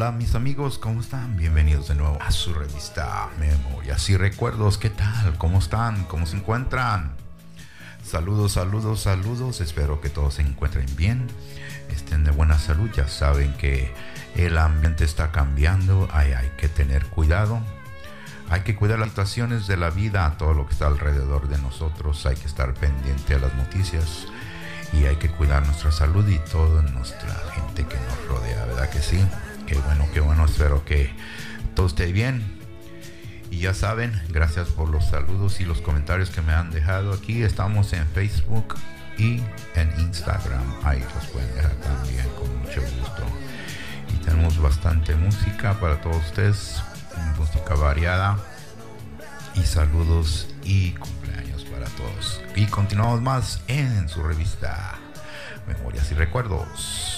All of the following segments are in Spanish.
Hola, mis amigos, ¿cómo están? Bienvenidos de nuevo a su revista Memorias y Recuerdos. ¿Qué tal? ¿Cómo están? ¿Cómo se encuentran? Saludos, saludos, saludos. Espero que todos se encuentren bien, estén de buena salud. Ya saben que el ambiente está cambiando, hay, hay que tener cuidado. Hay que cuidar las situaciones de la vida, todo lo que está alrededor de nosotros. Hay que estar pendiente a las noticias y hay que cuidar nuestra salud y toda nuestra gente que nos rodea, ¿verdad que sí? Qué bueno, qué bueno, espero que todo esté bien. Y ya saben, gracias por los saludos y los comentarios que me han dejado aquí. Estamos en Facebook y en Instagram. Ahí los pueden dejar también con mucho gusto. Y tenemos bastante música para todos ustedes, música variada. Y saludos y cumpleaños para todos. Y continuamos más en su revista Memorias y Recuerdos.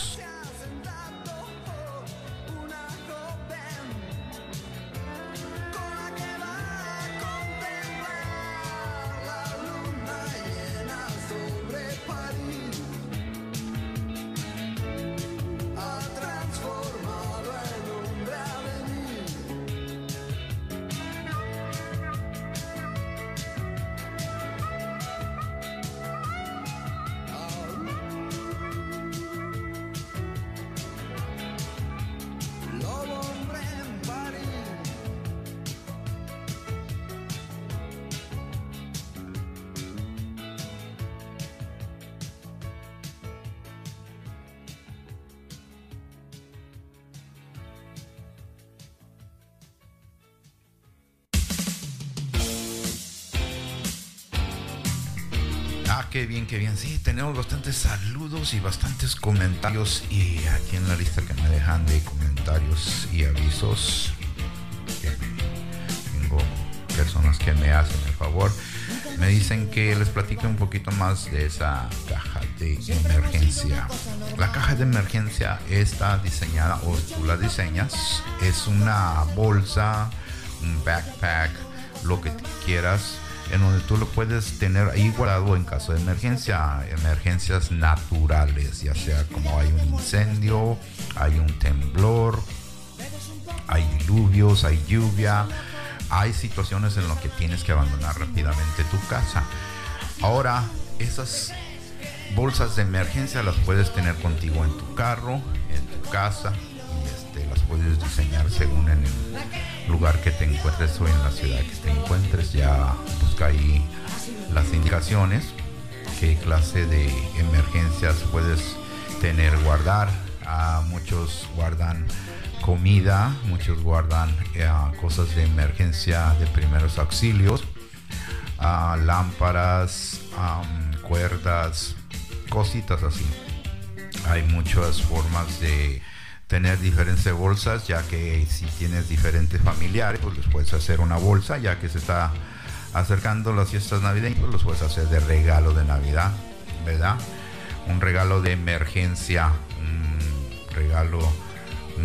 Saludos y bastantes comentarios. Y aquí en la lista que me dejan de comentarios y avisos, tengo personas que me hacen el favor. Me dicen que les platique un poquito más de esa caja de emergencia. La caja de emergencia está diseñada, o tú la diseñas, es una bolsa, un backpack, lo que quieras en donde tú lo puedes tener ahí guardado en caso de emergencia, emergencias naturales, ya sea como hay un incendio, hay un temblor, hay diluvios, hay lluvia, hay situaciones en las que tienes que abandonar rápidamente tu casa. Ahora, esas bolsas de emergencia las puedes tener contigo en tu carro, en tu casa, y este, las puedes diseñar según en el lugar que te encuentres o en la ciudad que te encuentres. Ya ahí las indicaciones, qué clase de emergencias puedes tener, guardar. a muchos guardan comida, muchos guardan eh, cosas de emergencia de primeros auxilios, lámparas, cuerdas, cositas así. Hay muchas formas de tener diferentes bolsas, ya que si tienes diferentes familiares, pues les puedes hacer una bolsa, ya que se está acercando las fiestas navideñas, pues los puedes hacer de regalo de Navidad, ¿verdad? Un regalo de emergencia, un regalo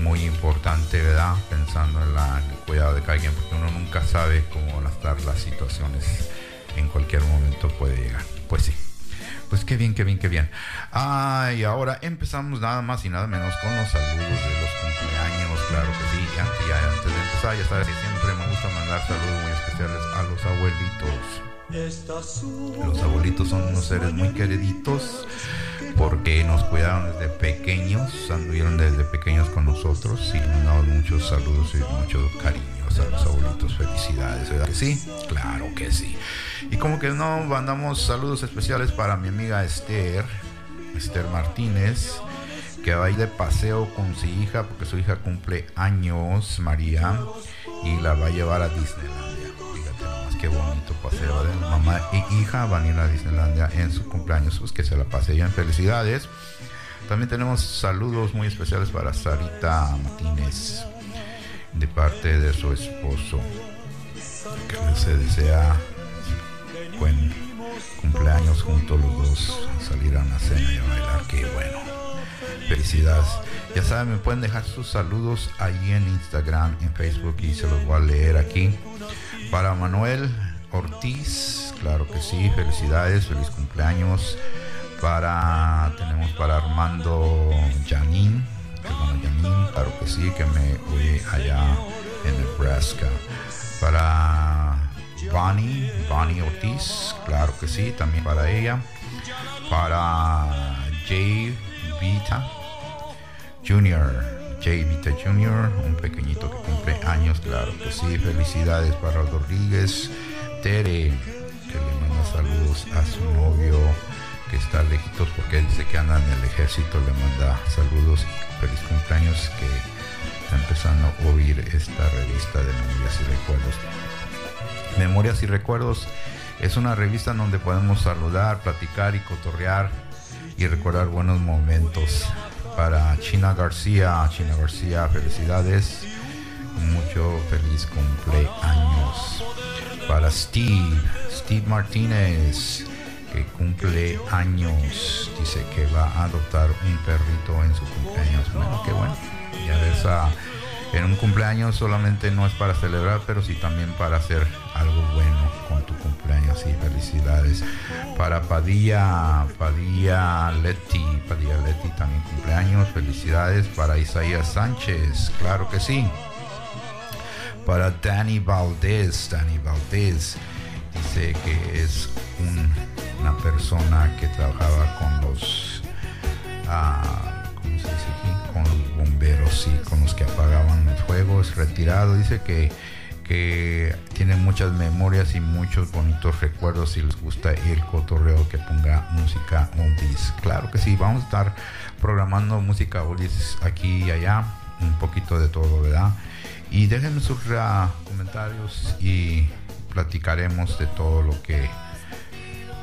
muy importante, ¿verdad? Pensando en, la, el cuidado de cada quien, porque uno nunca sabe cómo van a estar las situaciones, en cualquier momento puede llegar. Pues sí. Pues qué bien, qué bien, qué bien. Ah, y ahora empezamos nada más y nada menos con los saludos de los cumpleaños, claro que sí. Antes, ya, antes de empezar, ya sabes que siempre me gusta mandar saludos muy especiales a los abuelitos. Los abuelitos son unos seres muy queriditos porque nos cuidaron desde pequeños, anduvieron desde pequeños con nosotros y nos damos muchos saludos y mucho cariño a los abuelitos. Felicidades, ¿verdad que sí? Claro que sí. Y como que no, mandamos saludos especiales para mi amiga Esther, Esther Martínez, que va a ir de paseo con su hija, porque su hija cumple años, María, y la va a llevar a Disneylandia. Fíjate nomás qué bonito paseo de mamá e hija van a ir a Disneylandia en su cumpleaños, pues que se la pase bien. Felicidades. También tenemos saludos muy especiales para Sarita Martínez de parte de su esposo que se desea buen cumpleaños juntos los dos salir a una cena y a bailar qué bueno felicidades. Ya saben me pueden dejar sus saludos ahí en Instagram en Facebook y se los voy a leer aquí. Para Manuel Ortiz claro que sí felicidades feliz cumpleaños. Para tenemos para Armando Janín claro que sí, que me allá en Nebraska. Para Bonnie, Bonnie Ortiz, claro que sí, también para ella. Para Jay Vita Jr., Jay Vita Jr., un pequeñito que cumple años, claro que sí. Felicidades para Rodríguez, Tere, que le manda saludos a su novio que está lejitos porque dice que anda en el ejército, le manda saludos y feliz cumpleaños que está empezando a oír esta revista de Memorias y Recuerdos. Memorias y Recuerdos es una revista donde podemos saludar, platicar y cotorrear y recordar buenos momentos. Para China García, China García, felicidades, mucho feliz cumpleaños. Para Steve, Steve Martínez, que cumple años, dice que va a adoptar un perrito en su cumpleaños. Bueno, qué bueno. Ya ves, en un cumpleaños solamente no es para celebrar, pero sí también para hacer algo bueno con tu cumpleaños y felicidades. Para Padilla, Padilla Leti, Padilla Leti también cumpleaños, felicidades. Para Isaías Sánchez, claro que sí. Para Dani Valdés, Dani Valdés dice que es una persona que trabajaba con los, ah, ¿cómo se dice aquí? Con los bomberos y con los que apagaban los fuegos, retirado. Dice que, que tiene muchas memorias y muchos bonitos recuerdos y les gusta el cotorreo que ponga música oldies. Claro que sí, vamos a estar programando música oldies aquí y allá, un poquito de todo, ¿verdad? Y déjenme sus uh, comentarios y platicaremos de todo lo que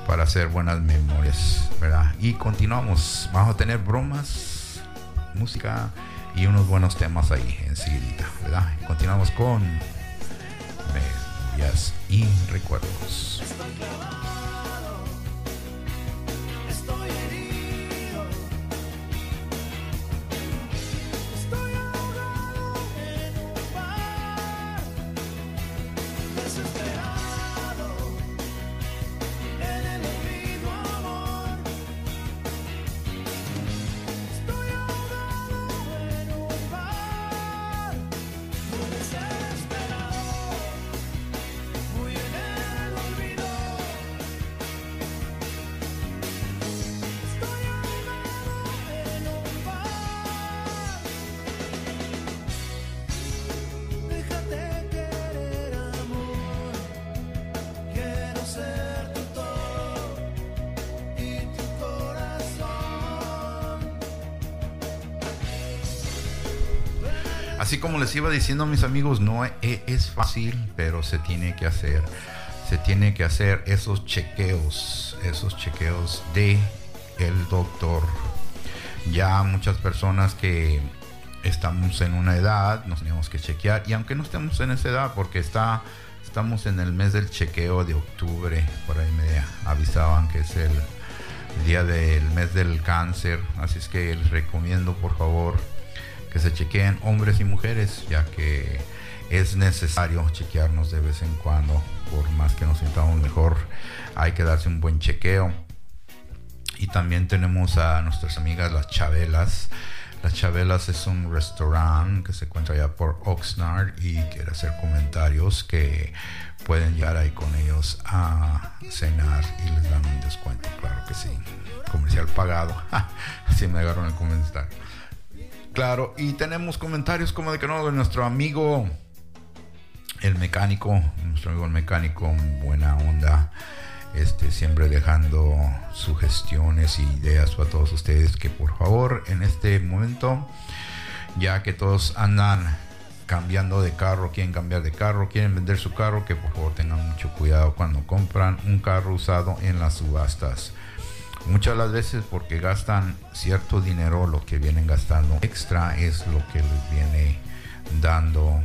para hacer buenas memorias, ¿verdad? Y continuamos, vamos a tener bromas, música y unos buenos temas ahí enseguida, ¿verdad? Continuamos con memorias y recuerdos. Iba diciendo mis amigos, no e, es fácil, pero se tiene que hacer. Se tiene que hacer esos chequeos, esos chequeos de el doctor. Ya muchas personas que estamos en una edad, nos tenemos que chequear y aunque no estemos en esa edad porque está estamos en el mes del chequeo de octubre, por ahí me avisaban que es el día del mes del cáncer, así es que les recomiendo por favor que se chequeen hombres y mujeres, ya que es necesario chequearnos de vez en cuando, por más que nos sintamos mejor, hay que darse un buen chequeo. Y también tenemos a nuestras amigas las Chabelas. Las Chabelas es un restaurante que se encuentra allá por Oxnard y quiere hacer comentarios que pueden llegar ahí con ellos a cenar y les dan un descuento, claro que sí. Comercial pagado. Así me agarró el comentario. Claro, y tenemos comentarios como de que no, de nuestro amigo el mecánico, nuestro amigo el mecánico, buena onda, este, siempre dejando sugestiones y ideas para todos ustedes que por favor en este momento, ya que todos andan cambiando de carro, quieren cambiar de carro, quieren vender su carro, que por favor tengan mucho cuidado cuando compran un carro usado en las subastas. Muchas las veces porque gastan cierto dinero, lo que vienen gastando. Extra es lo que les viene dando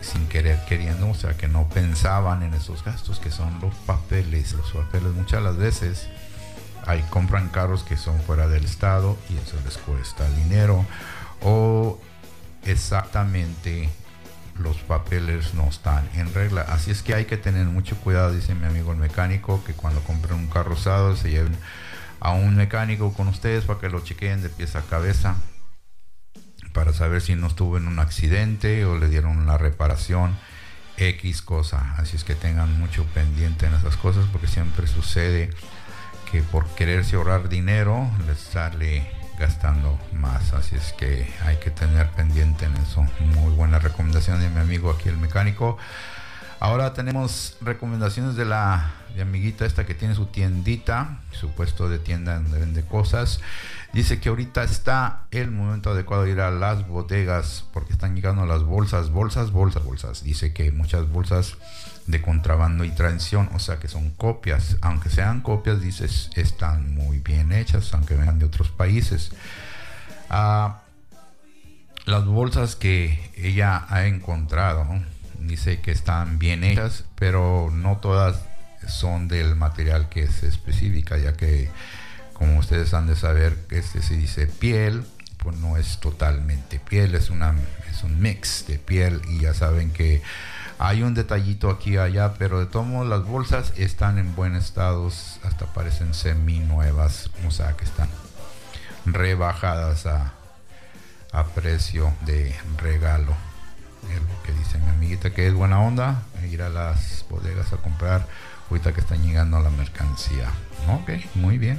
sin querer queriendo, o sea que no pensaban en esos gastos que son los papeles, los papeles muchas las veces hay compran carros que son fuera del estado y eso les cuesta dinero. O exactamente los papeles no están en regla. Así es que hay que tener mucho cuidado, dice mi amigo el mecánico, que cuando compren un carro usado se lleven a un mecánico con ustedes para que lo chequeen de pieza a cabeza, para saber si no estuvo en un accidente o le dieron la reparación X cosa. Así es que tengan mucho pendiente en esas cosas porque siempre sucede que por quererse ahorrar dinero les sale gastando más. Así es que hay que tener pendiente en eso. Muy buena recomendación de mi amigo aquí el mecánico. Ahora tenemos recomendaciones de la amiguita esta que tiene su tiendita, su puesto de tienda donde vende cosas. Dice que ahorita está el momento adecuado de ir a las bodegas porque están llegando las bolsas, bolsas, bolsas, bolsas. Dice que muchas bolsas de contrabando y transición, o sea que son copias. Aunque sean copias, dices, están muy bien hechas, aunque vengan de otros países. Ah, las bolsas que ella ha encontrado, dice que están bien hechas, pero no todas son del material que se especifica, ya que como ustedes han de saber, este se dice piel, pues no es totalmente piel, es, una, es un mix de piel y ya saben que hay un detallito aquí y allá, pero de todos modos las bolsas están en buen estado, hasta parecen semi nuevas, o sea que están rebajadas a, a precio de regalo. Es lo que dice mi amiguita que es buena onda ir a las bodegas a comprar ahorita que están llegando a la mercancía. Ok muy bien.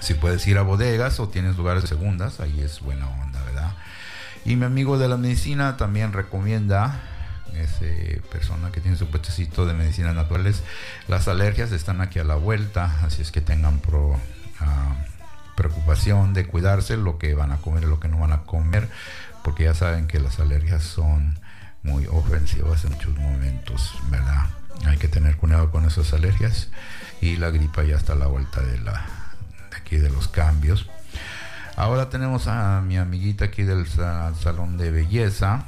Si puedes ir a bodegas o tienes lugares segundas ahí es buena onda verdad y mi amigo de la medicina también recomienda esa persona que tiene su puestecito de medicinas naturales las alergias están aquí a la vuelta así es que tengan pro, ah, preocupación de cuidarse lo que van a comer y lo que no van a comer porque ya saben que las alergias son muy ofensivas en muchos momentos, ¿verdad? Hay que tener cuidado con esas alergias y la gripa ya está a la vuelta de, la, aquí de los cambios. Ahora tenemos a mi amiguita aquí del salón de belleza.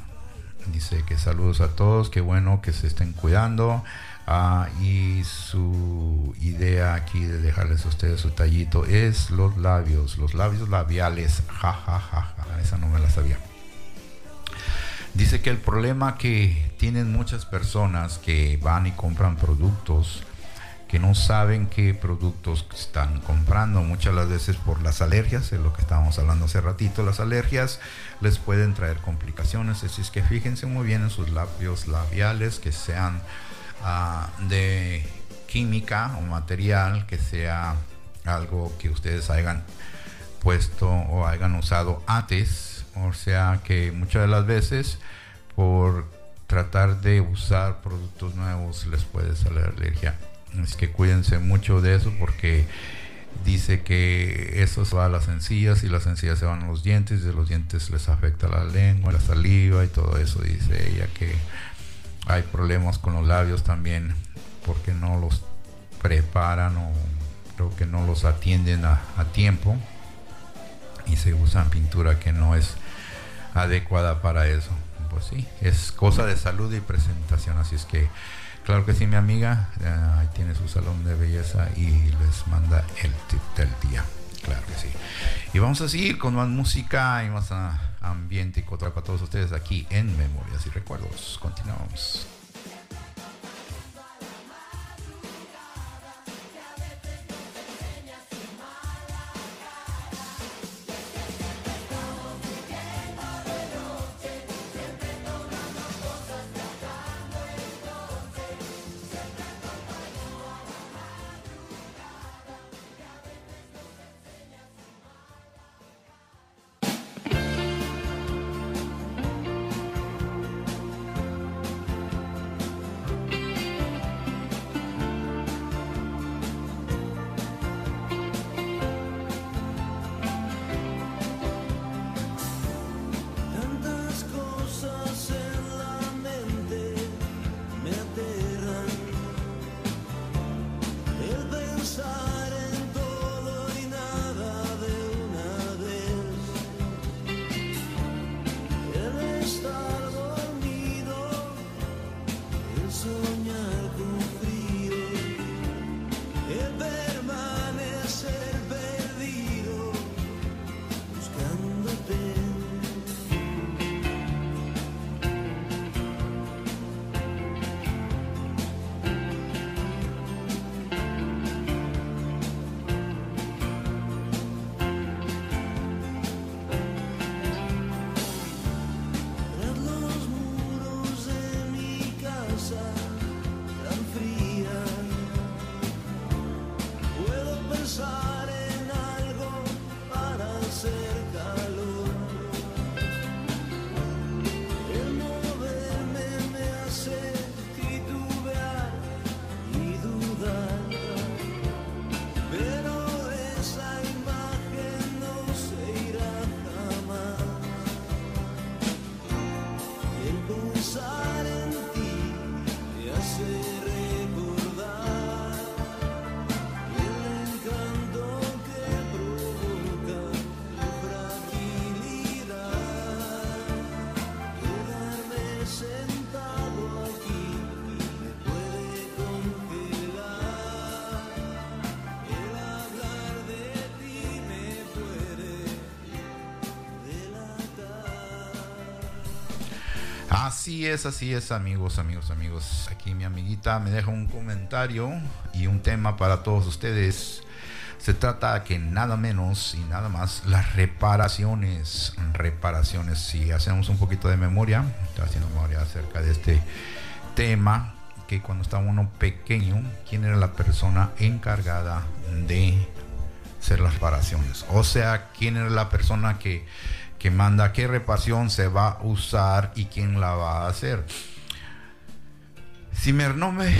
Dice que saludos a todos, qué bueno que se estén cuidando. Ah, y su idea aquí de dejarles a ustedes su tallito es los labios, los labios labiales. Ja, ja, ja, ja. Esa no me la sabía. Dice que el problema que tienen muchas personas que van y compran productos que no saben qué productos están comprando. Muchas las veces por las alergias, es lo que estábamos hablando hace ratito, las alergias les pueden traer complicaciones, así es que fíjense muy bien en sus labios labiales que sean ah, de química o material, que sea algo que ustedes hayan puesto o hayan usado antes o sea que muchas de las veces por tratar de usar productos nuevos les puede salir alergia. Así que cuídense mucho de eso porque dice que eso se va a las encías y las encías se van a los dientes y de los dientes les afecta la lengua, la saliva y todo eso. Dice ella que hay problemas con los labios también porque no los preparan o creo que no los atienden a tiempo y se usan pintura que no es adecuada para eso. Pues sí, es cosa de salud y presentación, así es que claro que sí, mi amiga, eh, ahí tiene su salón de belleza y les manda el tip del día. Claro que sí. Y vamos a seguir con más música y más ah, ambiente y cotra para todos ustedes aquí en Memorias y Recuerdos. Continuamos. Así es, así es, amigos, amigos, amigos. Aquí mi amiguita me deja un comentario y un tema para todos ustedes. Se trata que nada menos y nada más las reparaciones. Reparaciones. Si hacemos un poquito de memoria, estoy haciendo memoria acerca de este tema, que cuando estaba uno pequeño, ¿quién era la persona encargada de hacer las reparaciones? O sea, ¿quién era la persona que, que manda qué reparación se va a usar y quién la va a hacer? Si me, no me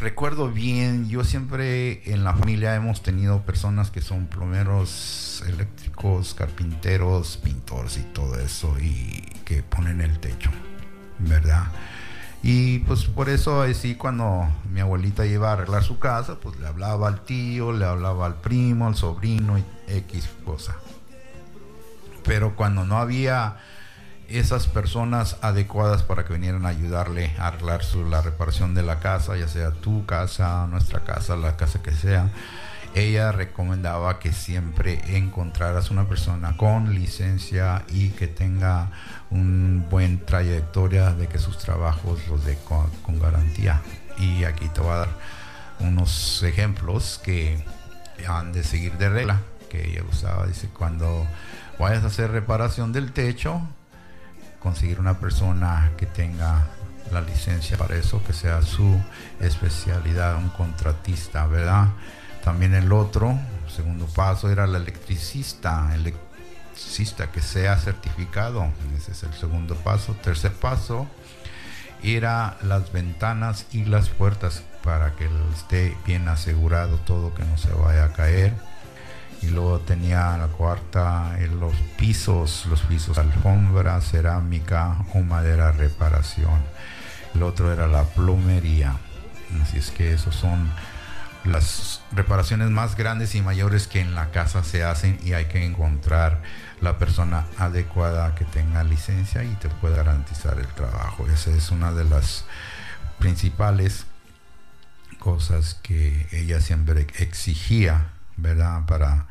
recuerdo bien, yo siempre en la familia hemos tenido personas que son plomeros eléctricos, carpinteros, pintores y todo eso, y que ponen el techo, ¿verdad? Y pues por eso así cuando mi abuelita iba a arreglar su casa, pues le hablaba al tío, le hablaba al primo, al sobrino y X cosa. Pero cuando no había esas personas adecuadas para que vinieran a ayudarle a arreglar su, la reparación de la casa, ya sea tu casa, nuestra casa, la casa que sea, ella recomendaba que siempre encontraras una persona con licencia y que tenga un buen trayectoria de que sus trabajos los dé con, garantía. Y aquí te voy a dar unos ejemplos que han de seguir de regla, que ella usaba, dice, cuando vayas a hacer reparación del techo, conseguir una persona que tenga la licencia para eso, que sea su especialidad, un contratista, ¿verdad? También el otro, segundo paso, era el electricista, electricista que sea certificado. Ese es el segundo paso. Tercer paso era las ventanas y las puertas para que esté bien asegurado todo, que no se vaya a caer. Y luego tenía la cuarta, en los pisos, los pisos, alfombra, cerámica o madera reparación. El otro era la plomería. Así es que esos son las reparaciones más grandes y mayores que en la casa se hacen y hay que encontrar la persona adecuada que tenga licencia y te pueda garantizar el trabajo. Esa es una de las principales cosas que ella siempre exigía, ¿verdad? Para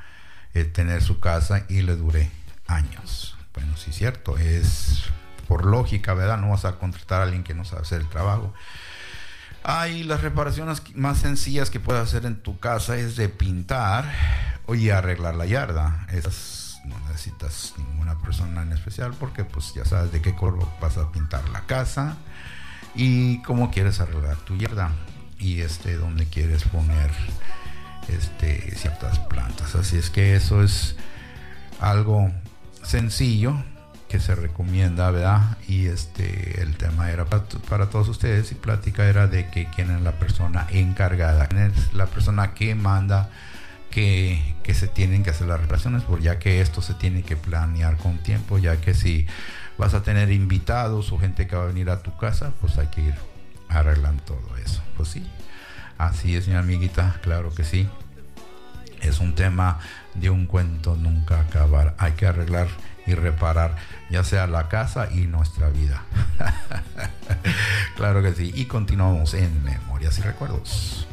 eh, tener su casa y le dure años. Bueno, sí cierto, es por lógica, ¿verdad? No vas a contratar a alguien que no sabe hacer el trabajo. Hay las reparaciones más sencillas que puedes hacer en tu casa es de pintar y arreglar la yarda. Esas no necesitas ninguna persona en especial porque pues ya sabes de qué color vas a pintar la casa y cómo quieres arreglar tu yarda y este donde quieres poner este ciertas plantas. Así es que eso es algo sencillo que se recomienda, ¿verdad? Y este, el tema era para, todos ustedes y plática era de que quién es la persona encargada, quién es la persona que manda que, que se tienen que hacer las reparaciones, por ya que esto se tiene que planear con tiempo, ya que si vas a tener invitados o gente que va a venir a tu casa, pues hay que ir arreglando todo eso. Pues sí, así es mi amiguita, claro que sí. Es un tema de un cuento nunca acabar. Hay que arreglar y reparar ya sea la casa y nuestra vida. claro que sí. Y continuamos en Memorias y Recuerdos.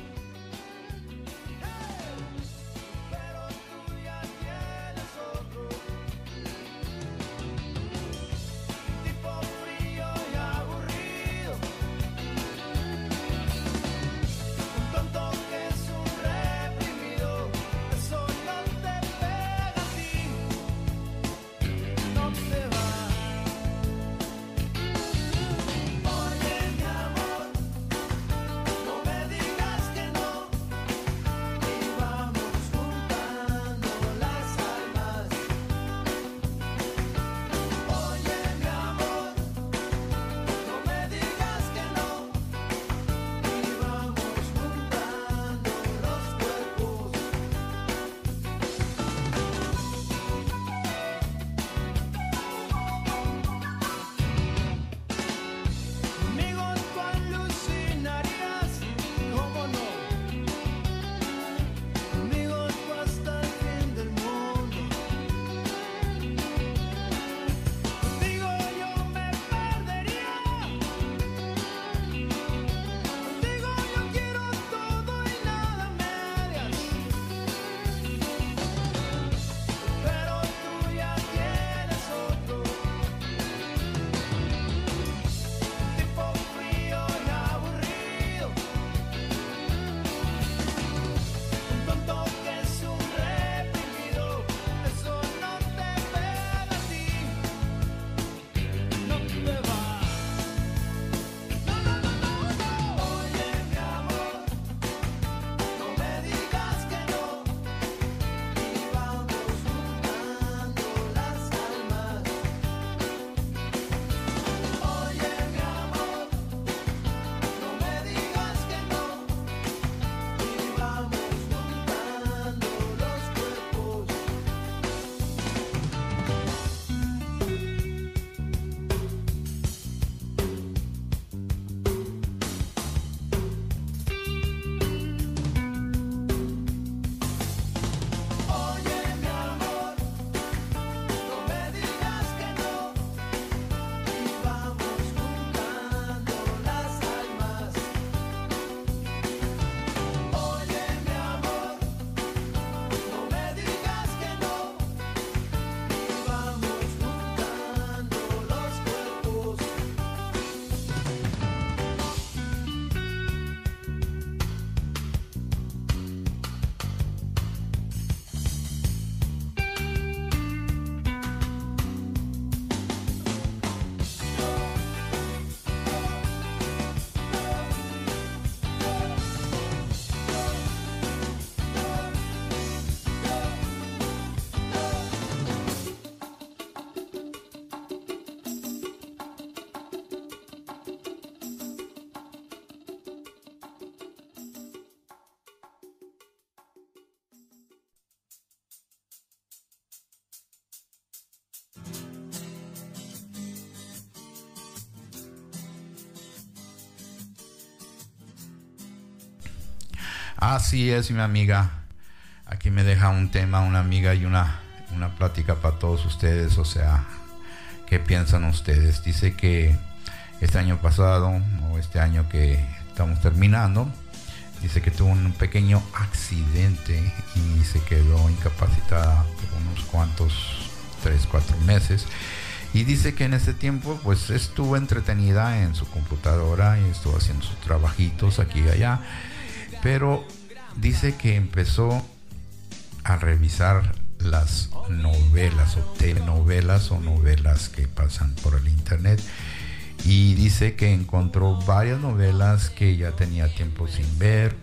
Así es, mi amiga. Aquí me deja un tema, una amiga y una, una plática para todos ustedes. O sea, ¿qué piensan ustedes? Dice que este año pasado, o este año que estamos terminando, dice que tuvo un pequeño accidente y se quedó incapacitada por unos cuantos, tres, cuatro meses. Y dice que en ese tiempo pues estuvo entretenida en su computadora y estuvo haciendo sus trabajitos aquí y allá. Pero dice que empezó a revisar las novelas o telenovelas o novelas que pasan por el internet. Y dice que encontró varias novelas que ya tenía tiempo sin ver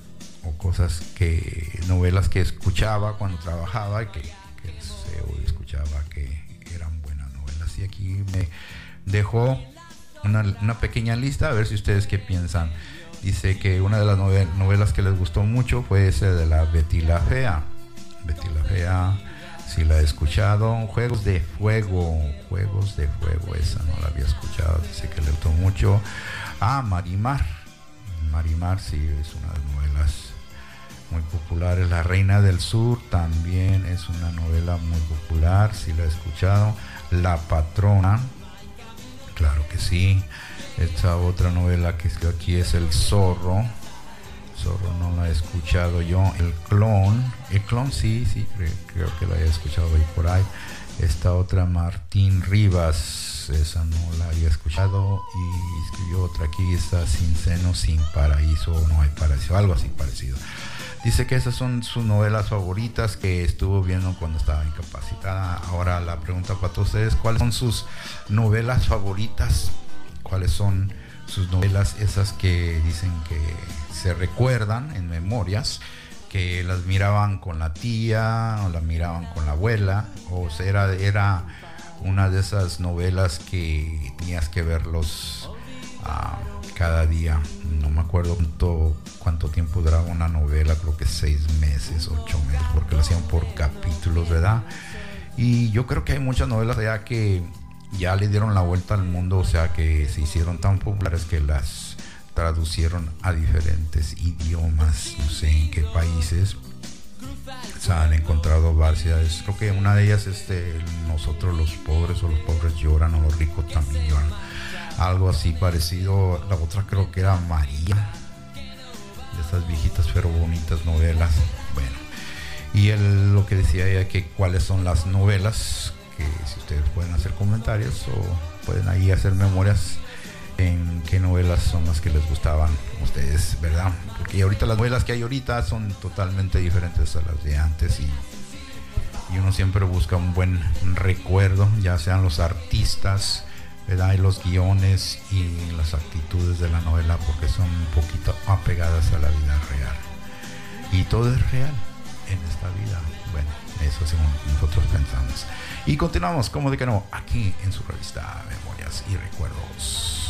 o cosas que novelas que escuchaba cuando trabajaba y que, que se escuchaba que eran buenas novelas. Y aquí me dejó una, una pequeña lista a ver si ustedes qué piensan dice que una de las novelas que les gustó mucho fue ese de la Betty la Fea. Betty la Fea, si la he escuchado. Juegos de Fuego, Juegos de Fuego, esa no la había escuchado, dice que le gustó mucho. Ah, Marimar. Marimar, sí, es una de las novelas muy populares. La Reina del Sur también es una novela muy popular, si la he escuchado. La Patrona, claro que sí. Esta otra novela que aquí es El Zorro. Zorro no la he escuchado yo. El Clon. El Clon sí, sí, creo, que la he escuchado ahí por ahí. Esta otra Martín Rivas. Esa no la había escuchado. Y escribió otra aquí. Está Sin Seno, Sin Paraíso. No hay paraíso. Algo así parecido. Dice que esas son sus novelas favoritas que estuvo viendo cuando estaba incapacitada. Ahora la pregunta para todos ustedes, ¿cuáles son sus novelas favoritas? Cuáles son sus novelas, esas que dicen que se recuerdan en memorias, que las miraban con la tía o las miraban con la abuela, o sea, era, era una de esas novelas que tenías que verlos ah, cada día. No me acuerdo cuánto, cuánto tiempo duraba una novela, creo que seis meses, ocho meses, porque lo hacían por capítulos, ¿verdad? Y yo creo que hay muchas novelas ya que ya le dieron la vuelta al mundo, o sea que se hicieron tan populares que las traducieron a diferentes idiomas, no sé en qué países. Se han encontrado varias, creo que una de ellas es de nosotros los pobres o los pobres lloran o los ricos también lloran. Algo así parecido, la otra creo que era María, de esas viejitas pero bonitas novelas. Bueno, y él lo que decía ella que cuáles son las novelas que si ustedes pueden hacer comentarios o pueden ahí hacer memorias en qué novelas son las que les gustaban ustedes, ¿verdad? Porque ahorita las novelas que hay ahorita son totalmente diferentes a las de antes y, y uno siempre busca un buen recuerdo, ya sean los artistas, ¿verdad? Y los guiones y las actitudes de la novela porque son un poquito apegadas a la vida real. Y todo es real en esta vida. Bueno, eso según nosotros pensamos. Y continuamos, como de que no, aquí en su revista Memorias y Recuerdos.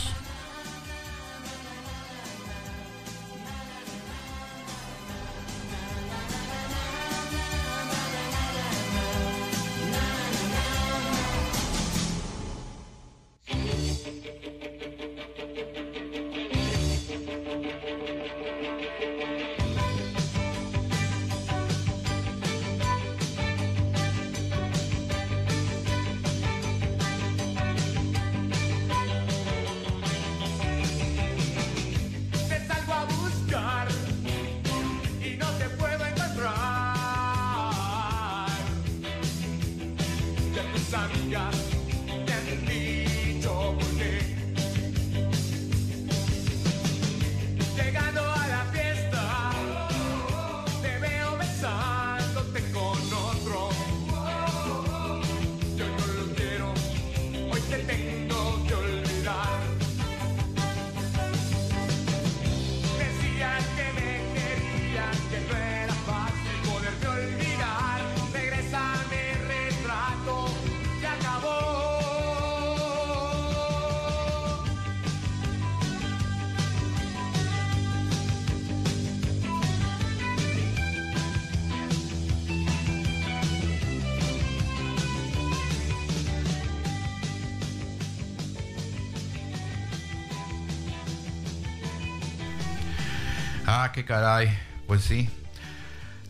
Ah, qué caray. Pues sí.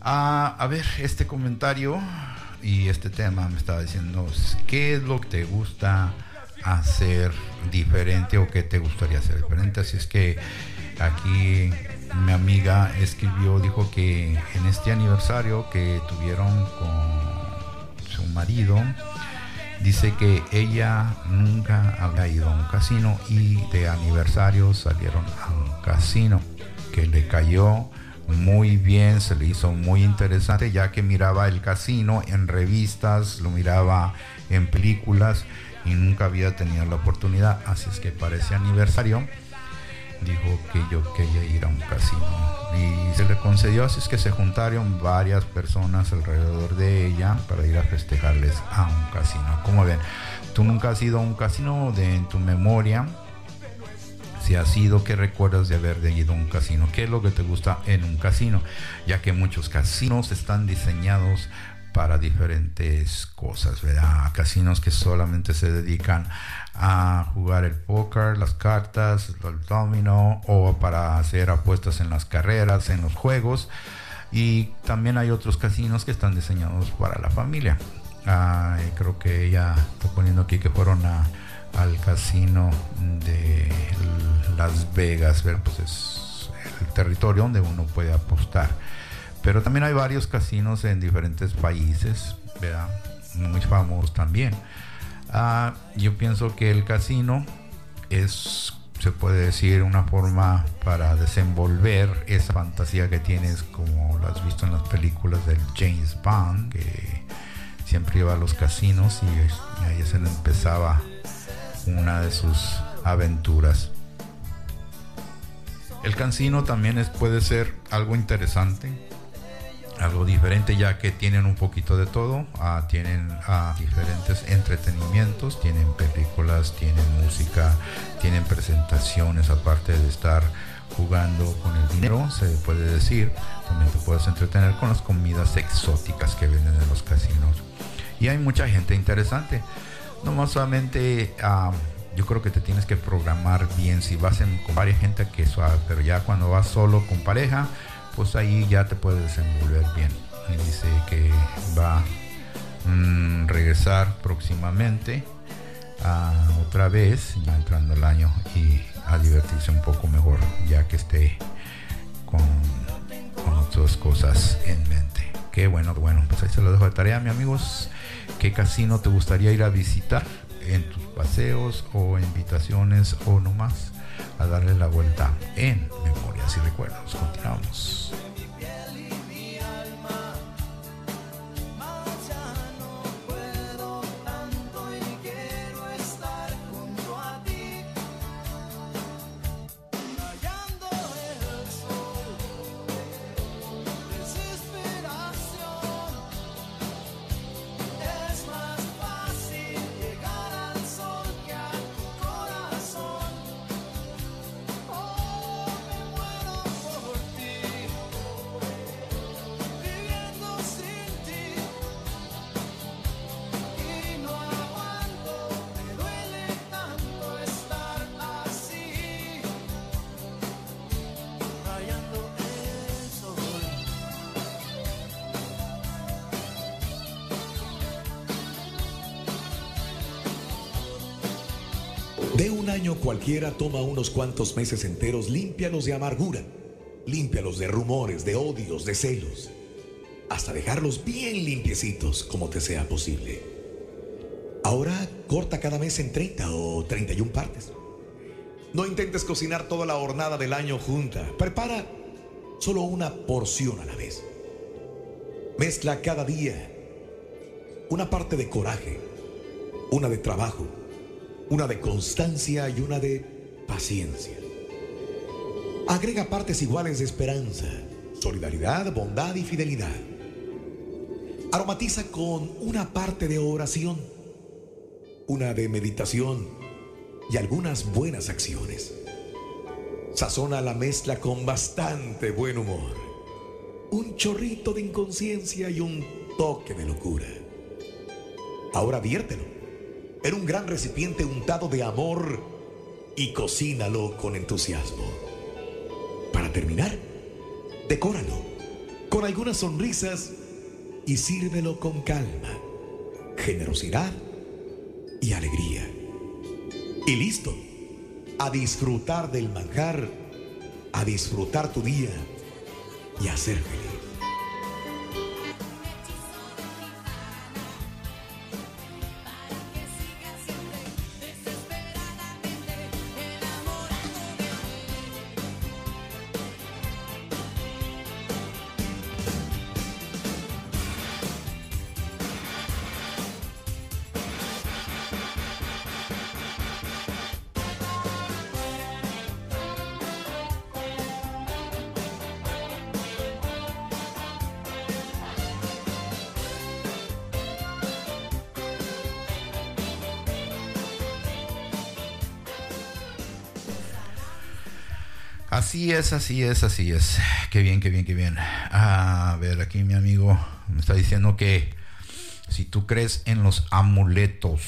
Ah, a ver, este comentario y este tema me estaba diciendo, ¿qué es lo que te gusta hacer diferente o qué te gustaría hacer diferente? Así es que aquí mi amiga escribió, dijo que en este aniversario que tuvieron con su marido, dice que ella nunca había ido a un casino y de aniversario salieron a un casino que le cayó muy bien, se le hizo muy interesante ya que miraba el casino en revistas, lo miraba en películas y nunca había tenido la oportunidad, así es que para ese aniversario dijo que yo quería ir a un casino y se le concedió, así es que se juntaron varias personas alrededor de ella para ir a festejarles a un casino. Como ven, tú nunca has ido a un casino de en tu memoria. Si has ido, ¿qué recuerdas de haber ido a un casino? ¿Qué es lo que te gusta en un casino? Ya que muchos casinos están diseñados para diferentes cosas, ¿verdad? Casinos que solamente se dedican a jugar el póker, las cartas, el domino o para hacer apuestas en las carreras, en los juegos. Y también hay otros casinos que están diseñados para la familia. Ah, creo que ella está poniendo aquí que fueron al casino de Las Vegas, pues es el territorio donde uno puede apostar. Pero también hay varios casinos en diferentes países, ¿verdad? Muy famosos también. Ah, yo pienso que el casino es, se puede decir, una forma para desenvolver esa fantasía que tienes, como lo has visto en las películas del James Bond, que siempre iba a los casinos y ahí se le empezaba una de sus aventuras. El casino también es, puede ser algo interesante algo diferente ya que tienen un poquito de todo, ah, tienen ah, diferentes entretenimientos, tienen películas, tienen música, tienen presentaciones aparte de estar jugando con el dinero, se puede decir, también te puedes entretener con las comidas exóticas que venden en los casinos. Y hay mucha gente interesante, no más solamente... Ah, yo creo que te tienes que programar bien si vas con varias gente que suave, pero ya cuando vas solo con pareja, pues ahí ya te puedes desenvolver bien. Y dice que va a mm, regresar próximamente otra vez, ya entrando el año, y a divertirse un poco mejor, ya que esté con, otras cosas en mente. Qué bueno, bueno, pues ahí se lo dejo de tarea, mi amigos. ¿Qué casino te gustaría ir a visitar en tus paseos o invitaciones o nomás? a darle la vuelta en Memorias y Recuerdos. Continuamos. Cualquiera toma unos cuantos meses enteros, límpialos de amargura, límpialos de rumores, de odios, de celos, hasta dejarlos bien limpiecitos como te sea posible. Ahora corta cada mes en 30 o 31 partes. No intentes cocinar toda la hornada del año junta. Prepara solo una porción a la vez. Mezcla cada día una parte de coraje, una de trabajo, una de constancia y una de paciencia. Agrega partes iguales de esperanza, solidaridad, bondad y fidelidad. Aromatiza con una parte de oración, una de meditación y algunas buenas acciones. Sazona la mezcla con bastante buen humor, un chorrito de inconsciencia y un toque de locura. Ahora viértelo era un gran recipiente untado de amor y cocínalo con entusiasmo. Para terminar, Decóralo con algunas sonrisas y sírvelo con calma, generosidad y alegría. Y listo, a disfrutar del manjar, a disfrutar tu día y a ser feliz. Así es, así es, así es. Qué bien, qué bien, qué bien. A ver, aquí mi amigo me está diciendo que si tú crees en los amuletos,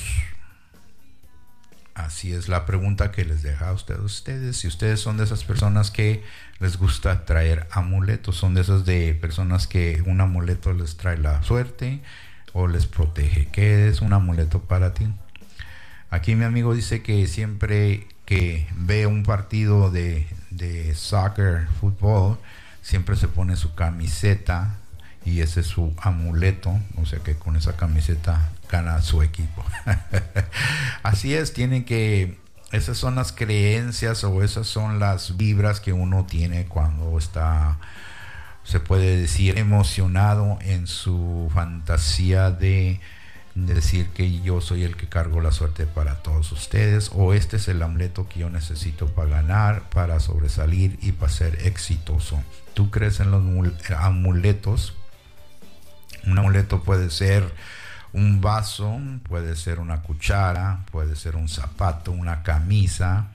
así es la pregunta que les deja a ustedes, ustedes. Si ustedes son de esas personas que les gusta traer amuletos, son de esas de personas que un amuleto les trae la suerte o les protege. ¿Qué es un amuleto para ti? Aquí mi amigo dice que siempre que ve un partido de, de soccer, fútbol, siempre se pone su camiseta y ese es su amuleto, o sea que con esa camiseta gana su equipo. Así es, tienen que, esas son las creencias o esas son las vibras que uno tiene cuando está, se puede decir, emocionado en su fantasía de decir que yo soy el que cargo la suerte para todos ustedes o este es el amuleto que yo necesito para ganar, para sobresalir y para ser exitoso. ¿Tú crees en los amuletos? Un amuleto puede ser un vaso, puede ser una cuchara, puede ser un zapato, una camisa,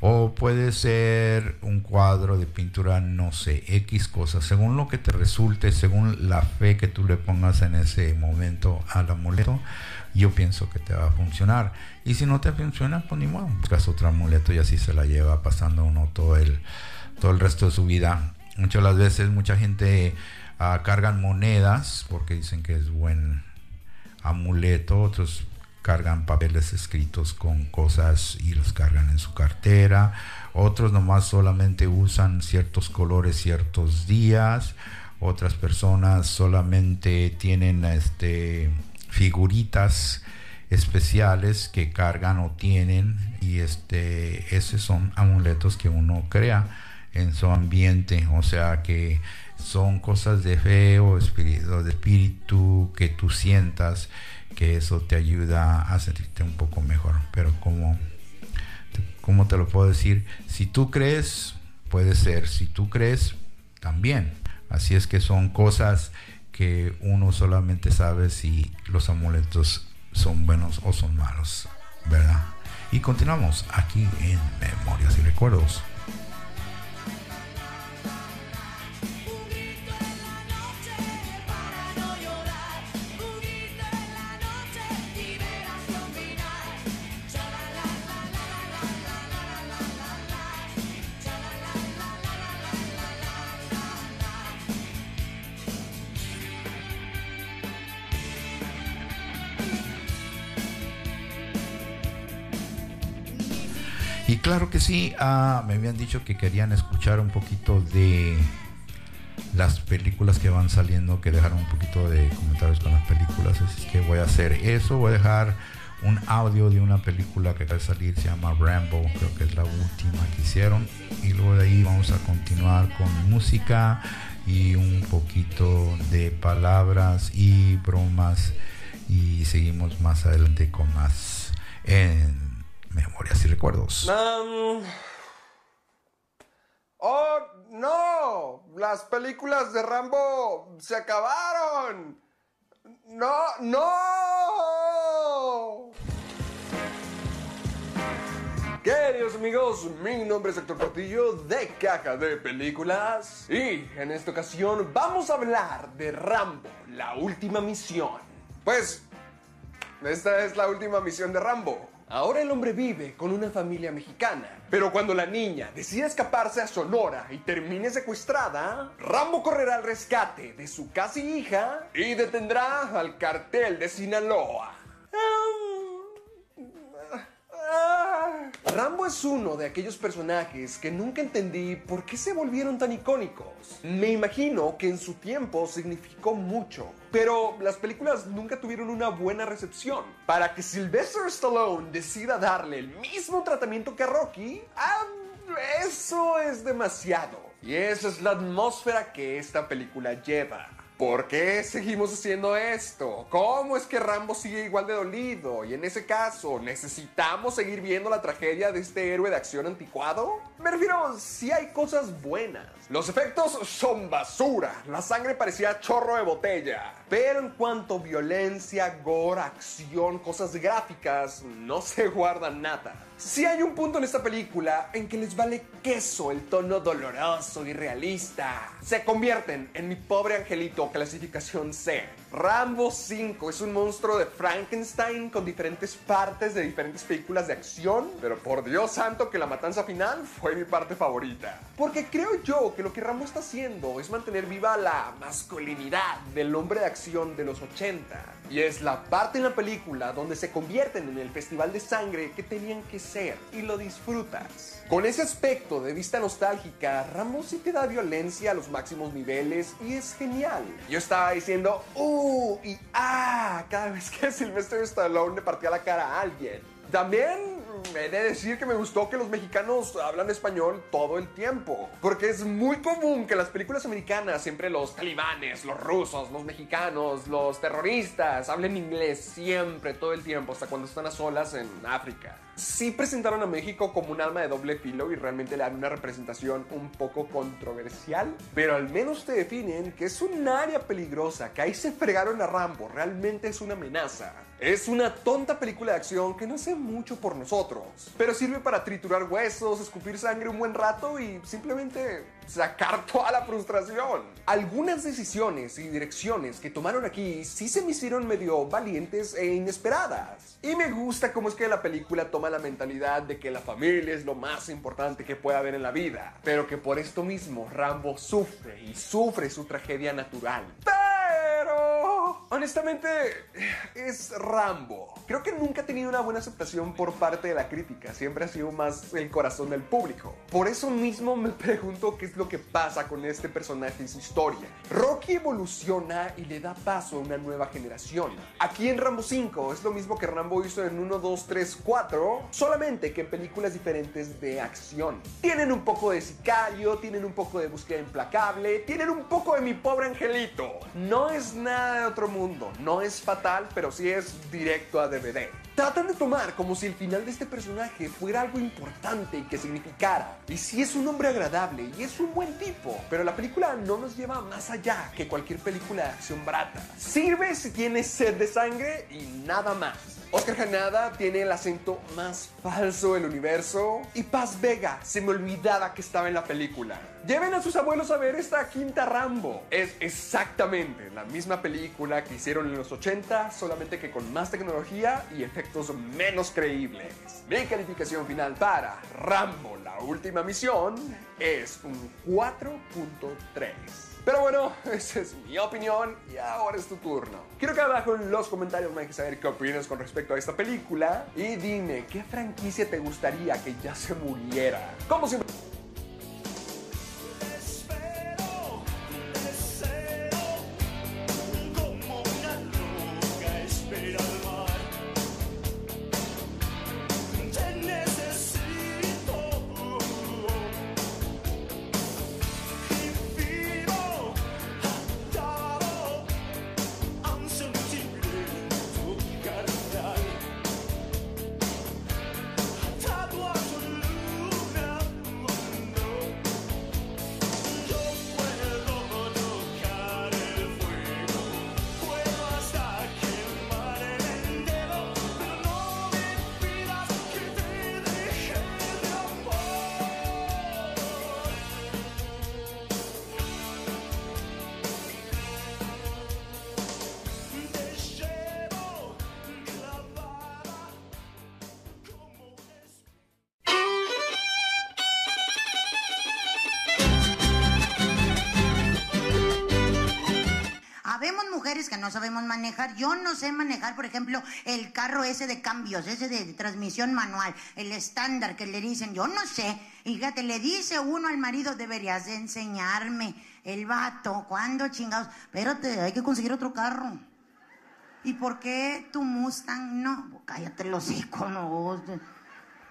o puede ser un cuadro de pintura, no sé, X cosas, según lo que te resulte, según la fe que tú le pongas en ese momento al amuleto, yo pienso que te va a funcionar. Y si no te funciona, pues ni modo, buscas otro amuleto y así se la lleva pasando uno todo el, todo el resto de su vida. Muchas las veces mucha gente uh, cargan monedas porque dicen que es buen amuleto, otros cargan papeles escritos con cosas y los cargan en su cartera. Otros nomás solamente usan ciertos colores ciertos días. Otras personas solamente tienen este figuritas especiales que cargan o tienen y este esos son amuletos que uno crea en su ambiente, o sea que son cosas de fe o de espíritu que tú sientas que eso te ayuda a sentirte un poco mejor. Pero como, como te lo puedo decir, si tú crees, puede ser, si tú crees, también. Así es que son cosas que uno solamente sabe si los amuletos son buenos o son malos, ¿verdad? Y continuamos aquí en Memorias y Recuerdos. Claro que sí, ah, me habían dicho que querían escuchar un poquito de las películas que van saliendo, que dejaron un poquito de comentarios con las películas, así que voy a hacer eso, voy a dejar un audio de una película que va a salir, se llama Rambo, creo que es la última que hicieron, y luego de ahí vamos a continuar con música y un poquito de palabras y bromas. Y seguimos más adelante con más en Memorias y recuerdos. Oh, no. Las películas de Rambo se acabaron. No, no. Queridos amigos, mi nombre es Héctor Portillo de Caja de Películas y en esta ocasión vamos a hablar de Rambo, la última misión. Pues, esta es la última misión de Rambo Ahora el hombre vive con una familia mexicana, pero cuando la niña decide escaparse a Sonora y termine secuestrada, Rambo correrá al rescate de su casi hija y detendrá al cartel de Sinaloa. Rambo es uno de aquellos personajes que nunca entendí por qué se volvieron tan icónicos. Me imagino que en su tiempo significó mucho, pero las películas nunca tuvieron una buena recepción. Para que Sylvester Stallone decida darle el mismo tratamiento que a Rocky, ah, eso es demasiado. Y esa es la atmósfera que esta película lleva. ¿Por qué seguimos haciendo esto? ¿Cómo es que Rambo sigue igual de dolido? Y en ese caso, ¿necesitamos seguir viendo la tragedia de este héroe de acción anticuado? Me refiero, si hay cosas buenas. Los efectos son basura. La sangre parecía chorro de botella. Pero en cuanto a violencia, gore, acción, cosas gráficas, no se guarda nada. Si hay un punto en esta película en que les vale queso el tono doloroso y realista. Se convierten en mi pobre angelito clasificación C. Rambo 5 es un monstruo de Frankenstein con diferentes partes de diferentes películas de acción, pero por Dios santo que la matanza final fue mi parte favorita. Porque creo yo que lo que Rambo está haciendo es mantener viva la masculinidad del hombre de acción de los 80. Y es la parte en la película donde se convierten en el festival de sangre que tenían que ser y lo disfrutas. Con ese aspecto de vista nostálgica, Rambo sí te da violencia a los máximos niveles y es genial. Yo estaba diciendo, uh y ah, cada vez que Sylvester Stallone le partía la cara a alguien. También he de decir que me gustó que los mexicanos hablan español todo el tiempo. Porque es muy común que en las películas americanas siempre los talibanes, los rusos, los mexicanos, los terroristas hablen inglés siempre, todo el tiempo, hasta cuando están a solas en África. Sí presentaron a México como un alma de doble filo y realmente le dan una representación un poco controversial, pero al menos te definen que es un área peligrosa, que ahí se fregaron a Rambo, realmente es una amenaza. Es una tonta película de acción que no hace mucho por nosotros, pero sirve para triturar huesos, escupir sangre un buen rato y simplemente sacar toda la frustración. Algunas decisiones y direcciones que tomaron aquí sí se me hicieron medio valientes e inesperadas. Y me gusta cómo es que la película toma la mentalidad de que la familia es lo más importante que puede haber en la vida, pero que por esto mismo Rambo sufre y sufre su tragedia natural. Pero, honestamente, es Rambo. Creo que nunca ha tenido una buena aceptación por parte de la crítica, siempre ha sido más el corazón del público. Por eso mismo me pregunto qué es lo que pasa con este personaje y su historia. Rocky evoluciona y le da paso a una nueva generación. Aquí en Rambo 5 es lo mismo que Rambo hizo en 1, 2, 3, 4, solamente que en películas diferentes de acción. Tienen un poco de sicario, tienen un poco de búsqueda implacable, tienen un poco de mi pobre angelito. No es nada de otro mundo, no es fatal, pero sí es directo a DVD. Tratan de tomar como si el final de este personaje fuera algo importante y que significara. Y sí es un hombre agradable y es un buen tipo, pero la película no nos lleva más allá que cualquier película de acción barata. Sirve si tienes sed de sangre y nada más. Oscar Hanada tiene el acento más falso del universo. Y Paz Vega, se me olvidaba que estaba en la película. Lleven a sus abuelos a ver esta quinta Rambo. Es exactamente la misma película que hicieron en los 80, solamente que con más tecnología y efectos menos creíbles. Mi calificación final para Rambo, la última misión, es un 4.3. Pero bueno, esa es mi opinión y ahora es tu turno. Quiero que abajo en los comentarios me dejes saber qué opinas con respecto a esta película y dime qué franquicia te gustaría que ya se muriera. Como siempre. Yo no sé manejar, por ejemplo, el carro ese de cambios, ese de, transmisión manual, el estándar que le dicen, yo no sé. Fíjate, le dice uno al marido, deberías de enseñarme. El vato, ¿cuándo chingados? Espérate, hay que conseguir otro carro. ¿Y por qué tu Mustang no? Cállate los no.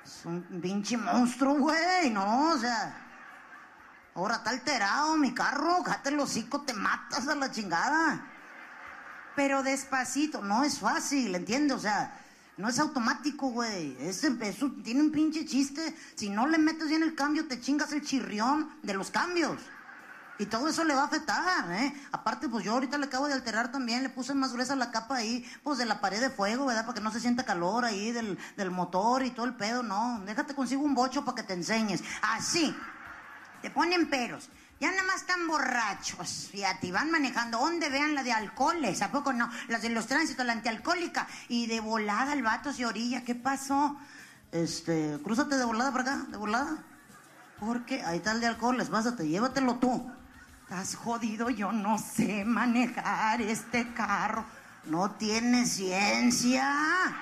Es un pinche monstruo, güey, no, o sea. Ahora está alterado mi carro, cállate los hocico, te matas a la chingada. Pero despacito, no es fácil, ¿entiendes? O sea, no es automático, güey. Eso tiene un pinche chiste. Si no le metes bien el cambio, te chingas el chirrión de los cambios. Y todo eso le va a afectar, ¿eh? Aparte, pues yo ahorita le acabo de alterar también, le puse más gruesa la capa ahí, pues de la pared de fuego, ¿verdad? Para que no se sienta calor ahí del, del motor y todo el pedo, no. Déjate consigo un bocho para que te enseñes. Así. Te ponen peros. Ya nada más están borrachos, fíjate, van manejando. ¿Dónde vean la de alcoholes? ¿A poco no? Las de los tránsitos, la antialcohólica. Y de volada el vato se orilla. ¿Qué pasó? Este, crúzate de volada para acá, de volada. Porque ahí está el de alcoholes, pásate, llévatelo tú. Estás jodido, yo no sé manejar este carro. No tiene ciencia.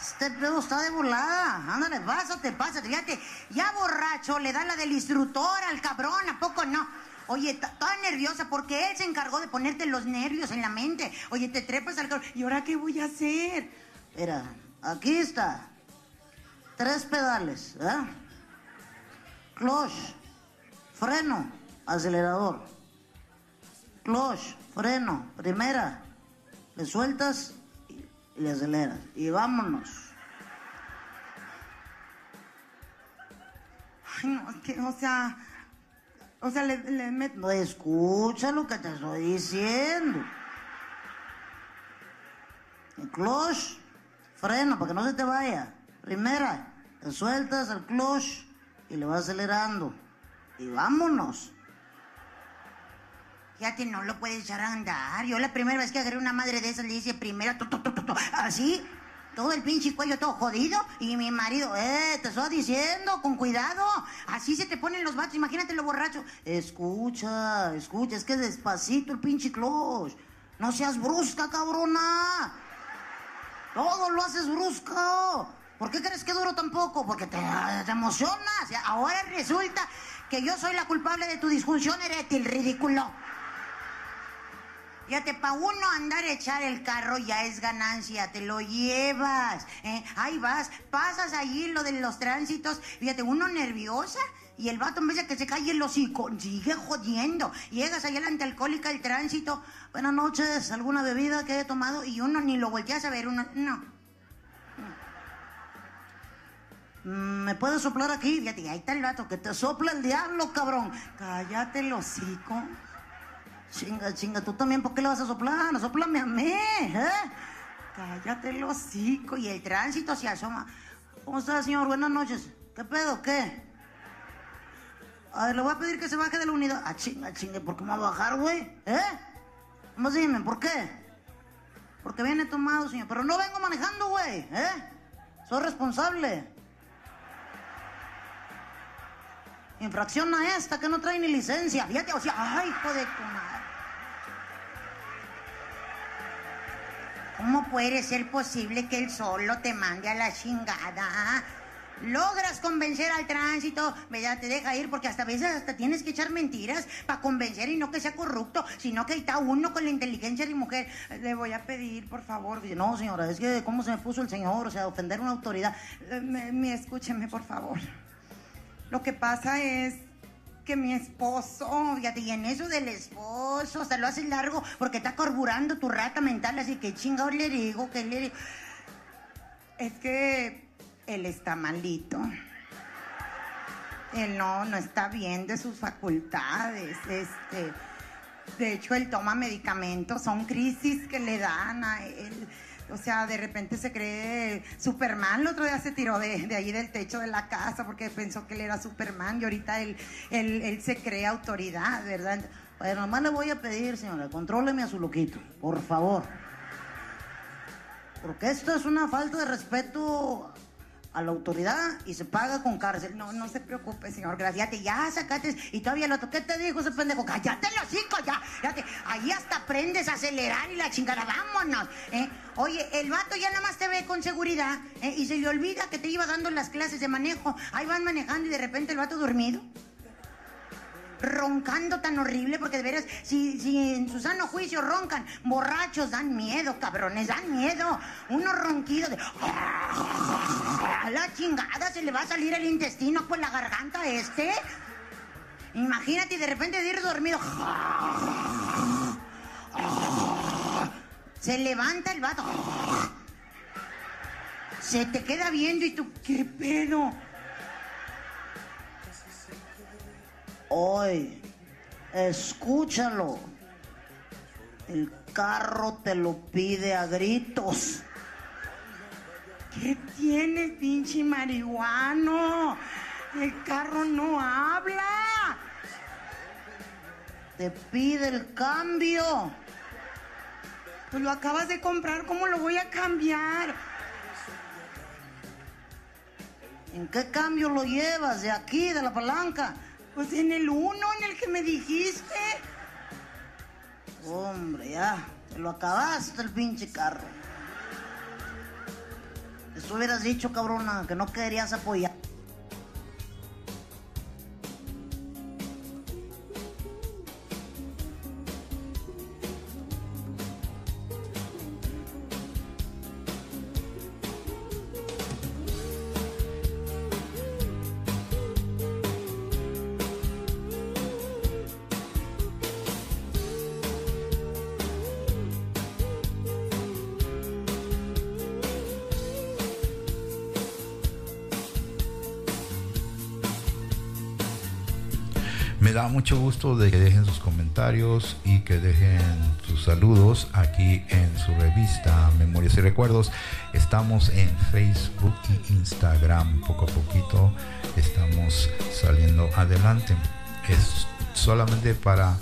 Este pedo está de volada. Ándale, pásate, pásate. Fíjate, ya borracho, le da la del instructor al cabrón, ¿a poco no? Oye, toda nerviosa porque él se encargó de ponerte los nervios en la mente. Oye, te trepas al carro. ¿Y ahora qué voy a hacer? Mira, aquí está. Tres pedales, ¿eh? Clutch freno, acelerador, clutch, freno, primera, le sueltas y le aceleras. Y vámonos. Ay, no, que, o sea, o sea, le, le meto... escucha lo que te estoy diciendo. El clutch, freno, para que no se te vaya. Primera, le sueltas el clutch y le vas acelerando y vámonos. Fíjate, no lo puedes echar a andar. Yo la primera vez que agarré una madre de esas le hice primera, así, todo el pinche cuello todo jodido. Y mi marido, eh, te estoy diciendo, con cuidado. Así se te ponen los vatos, imagínate lo borracho. Escucha, escucha, es que despacito el pinche close. No seas brusca, cabrona. Todo lo haces brusco. ¿Por qué crees que duro tampoco? Porque te, te emocionas. Ahora resulta que yo soy la culpable de tu disfunción erétil, ridículo. Fíjate, pa' uno andar a echar el carro ya es ganancia, te lo llevas. ¿eh? Ahí vas, pasas allí lo de los tránsitos. Fíjate, uno nerviosa y el vato en vez de que se calle el hocico, sigue jodiendo. Llegas allá la alcohólica, el tránsito. Buenas noches, ¿alguna bebida que he tomado? Y uno ni lo volteas a ver, uno, no. Mm, ¿Me puedes soplar aquí? Fíjate, ahí está el gato, que te sopla el diablo, cabrón. Cállate el hocico. Chinga, chinga, tú también, ¿por qué le vas a soplar? Soplame a mí, ¿eh? Cállate el hocico y el tránsito se asoma. ¿Cómo está, señor? Buenas noches. ¿Qué pedo? ¿Qué? A ver, le voy a pedir que se baje de la unidad. Ah, chinga, chinga, ¿por qué me va a bajar, güey? ¿Eh? ¿Cómo dime? ¿Por qué? Porque viene tomado, señor. Pero no vengo manejando, güey, ¿eh? Soy responsable. Infracción a esta que no trae ni licencia. Fíjate, o sea, ay, hijo de tu ¿Cómo puede ser posible que él solo te mande a la chingada? Logras convencer al tránsito, ¿verdad? Te deja ir porque hasta a veces hasta tienes que echar mentiras para convencer y no que sea corrupto, sino que está uno con la inteligencia de mujer. Le voy a pedir, por favor. No, señora, es que cómo se me puso el señor, o sea, ofender una autoridad. Eh, me, escúcheme, por favor. Lo que pasa es que mi esposo, fíjate, y en eso del esposo, o sea, lo hace largo porque está carburando tu rata mental, así que chingado le digo, que le digo. Es que él está malito. Él no, no está bien de sus facultades. Este, de hecho, él toma medicamentos, son crisis que le dan a él. O sea, de repente se cree Superman. El otro día se tiró de, ahí del techo de la casa porque pensó que él era Superman y ahorita él, él, se cree autoridad, ¿verdad? Bueno, nomás le voy a pedir, señora, contróleme a su loquito, por favor. Porque esto es una falta de respeto a la autoridad y se paga con cárcel. No, no se preocupe, señor, gracias. Ya sacaste y todavía lo. ¿Qué te dijo ese pendejo? Cállate los hijos, ya. Fíjate, ahí hasta aprendes a acelerar y la chingada. Vámonos. ¿eh? Oye, el vato ya nada más te ve con seguridad ¿eh? y se le olvida que te iba dando las clases de manejo. Ahí van manejando y de repente el vato dormido roncando tan horrible, porque de veras, si, si en su sano juicio roncan, borrachos dan miedo, cabrones, dan miedo. Uno ronquido de. A la chingada se le va a salir el intestino por la garganta este. Imagínate de repente de ir dormido. Se levanta el vato. Se te queda viendo y tú, ¿qué pedo? Hoy, escúchalo. El carro te lo pide a gritos. ¿Qué tienes, pinche marihuano? El carro no habla. Te pide el cambio. Pues lo acabas de comprar, ¿cómo lo voy a cambiar? ¿En qué cambio lo llevas? ¿De aquí, de la palanca? Pues en el uno, en el que me dijiste. Hombre, ya, te lo acabaste el pinche carro. Eso hubieras dicho, cabrona, que no querías apoyar. Mucho gusto de que dejen sus comentarios y que dejen sus saludos aquí en su revista Memorias y Recuerdos. Estamos en Facebook y Instagram. Poco a poquito estamos saliendo adelante. Es solamente para,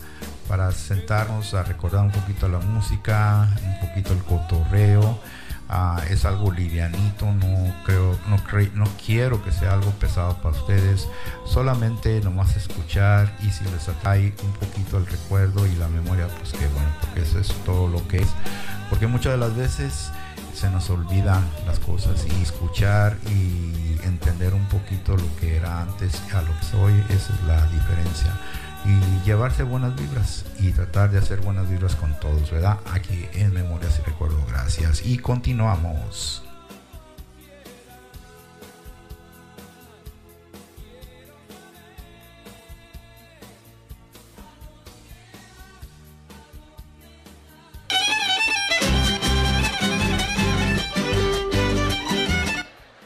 para sentarnos a recordar un poquito la música, un poquito el cotorreo Ah, es algo livianito, no creo, no no quiero que sea algo pesado para ustedes, solamente nomás escuchar y si les atrae un poquito el recuerdo y la memoria, pues que bueno, porque eso es todo lo que es, porque muchas de las veces se nos olvidan las cosas y escuchar y entender un poquito lo que era antes a lo que soy, esa es la diferencia y llevarse buenas vibras y tratar de hacer buenas vibras con todos, ¿verdad? Aquí en Memorias y Recuerdo, gracias. Y continuamos.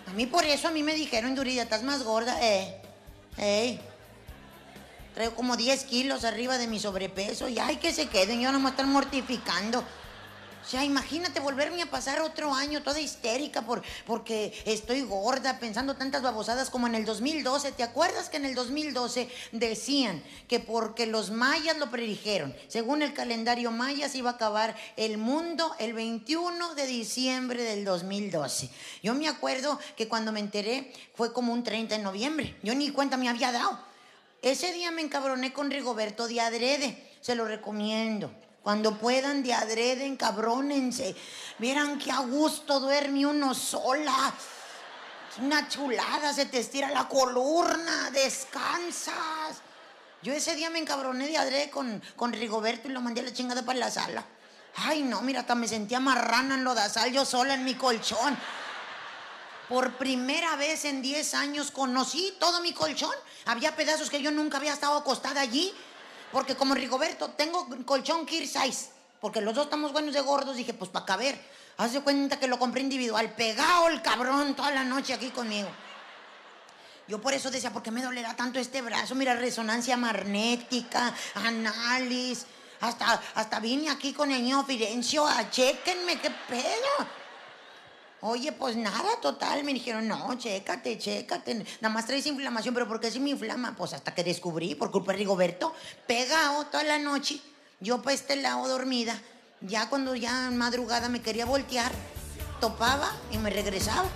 A mí por eso a mí me dijeron, Durilla, estás más gorda, eh. Ey. Traigo como 10 kilos arriba de mi sobrepeso y ay, que se queden, yo no me están mortificando. O sea, imagínate volverme a pasar otro año toda histérica por, porque estoy gorda, pensando tantas babosadas como en el 2012. ¿Te acuerdas que en el 2012 decían que porque los mayas lo predijeron, según el calendario maya se iba a acabar el mundo el 21 de diciembre del 2012? Yo me acuerdo que cuando me enteré fue como un 30 de noviembre. Yo ni cuenta me había dado. Ese día me encabroné con Rigoberto de Adrede. Se lo recomiendo. Cuando puedan, de adrede, encabrónense. Vieran qué a gusto duerme uno sola. Es una chulada, se te estira la columna, descansas. Yo ese día me encabroné de adrede con, con Rigoberto y lo mandé a la chingada para la sala. Ay, no, mira, hasta me sentía marrana en lodazal yo sola en mi colchón. Por primera vez en 10 años conocí todo mi colchón. Había pedazos que yo nunca había estado acostada allí. Porque como Rigoberto, tengo colchón Kir size. Porque los dos estamos buenos de gordos. Dije, pues para caber. Haz de cuenta que lo compré individual. Pegado el cabrón toda la noche aquí conmigo. Yo por eso decía, ¿por qué me dolerá tanto este brazo? Mira, resonancia magnética, análisis. Hasta, hasta vine aquí con el niño Firencio a chequenme, qué pedo. Oye, pues nada, total. Me dijeron, no, chécate, chécate. Nada más traes inflamación, pero ¿por qué si me inflama? Pues hasta que descubrí, por culpa de Rigoberto, pegado toda la noche. Yo para este lado dormida. Ya cuando ya en madrugada me quería voltear, topaba y me regresaba.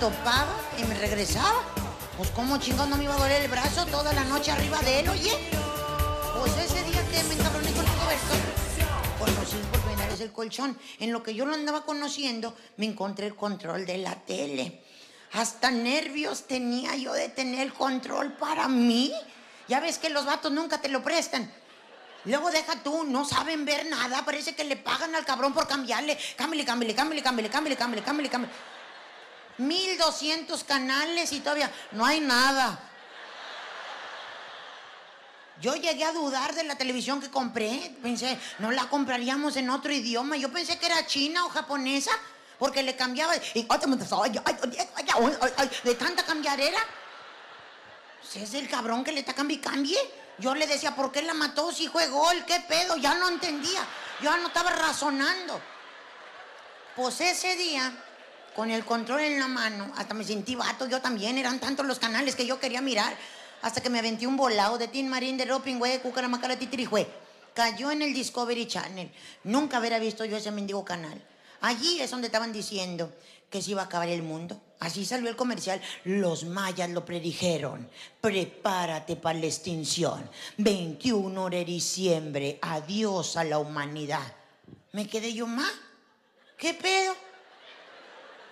topaba y me regresaba. Pues como chingón no me iba a doler el brazo toda la noche arriba de él, oye. Pues ese día que me encabroné con el cobertor, conocí por primera vez el colchón. En lo que yo lo andaba conociendo, me encontré el control de la tele. Hasta nervios tenía yo de tener el control para mí. Ya ves que los vatos nunca te lo prestan. Luego deja tú, no saben ver nada, parece que le pagan al cabrón por cambiarle. Cámbiale, cámbiale, cámbiale, cámbiale, cámbiale, cámbiale, cámbiale, cámbiale. 1200 canales y todavía no hay nada. Yo llegué a dudar de la televisión que compré. Pensé, no la compraríamos en otro idioma. Yo pensé que era china o japonesa, porque le cambiaba. Y de tanta cambiarera. Pues es el cabrón que le está cambi cambie. Yo le decía, ¿por qué la mató si fue gol? ¿Qué pedo? Ya no entendía. Yo no estaba razonando. Pues ese día, con el control en la mano, hasta me sentí vato, yo también. Eran tantos los canales que yo quería mirar. Hasta que me aventé un volado de Tin Marín, de Roping, güey, de Cucaramacara, Titirijué. Cayó en el Discovery Channel. Nunca hubiera visto yo ese mendigo canal. Allí es donde estaban diciendo que se iba a acabar el mundo. Así salió el comercial. Los mayas lo predijeron. Prepárate para la extinción. 21 de diciembre. Adiós a la humanidad. Me quedé yo más. ¿Qué pedo?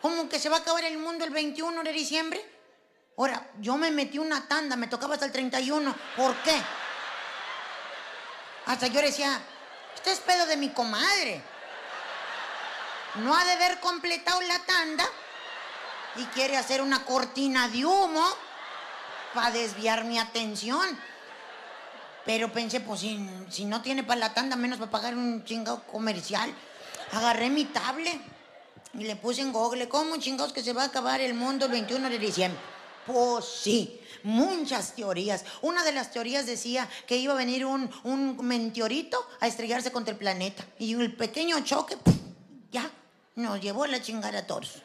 ¿Cómo que se va a acabar el mundo el 21 de diciembre? Ahora, yo me metí una tanda, me tocaba hasta el 31. ¿Por qué? Hasta yo decía, este es pedo de mi comadre. No ha de haber completado la tanda y quiere hacer una cortina de humo para desviar mi atención. Pero pensé, pues si, no tiene para la tanda, menos para pagar un chingado comercial. Agarré mi tablet y le puse en Google, ¿cómo chingados que se va a acabar el mundo el 21 de diciembre? Pues sí, muchas teorías. Una de las teorías decía que iba a venir un, un meteorito a estrellarse contra el planeta. Y el pequeño choque, ya, nos llevó a la chingada a todos.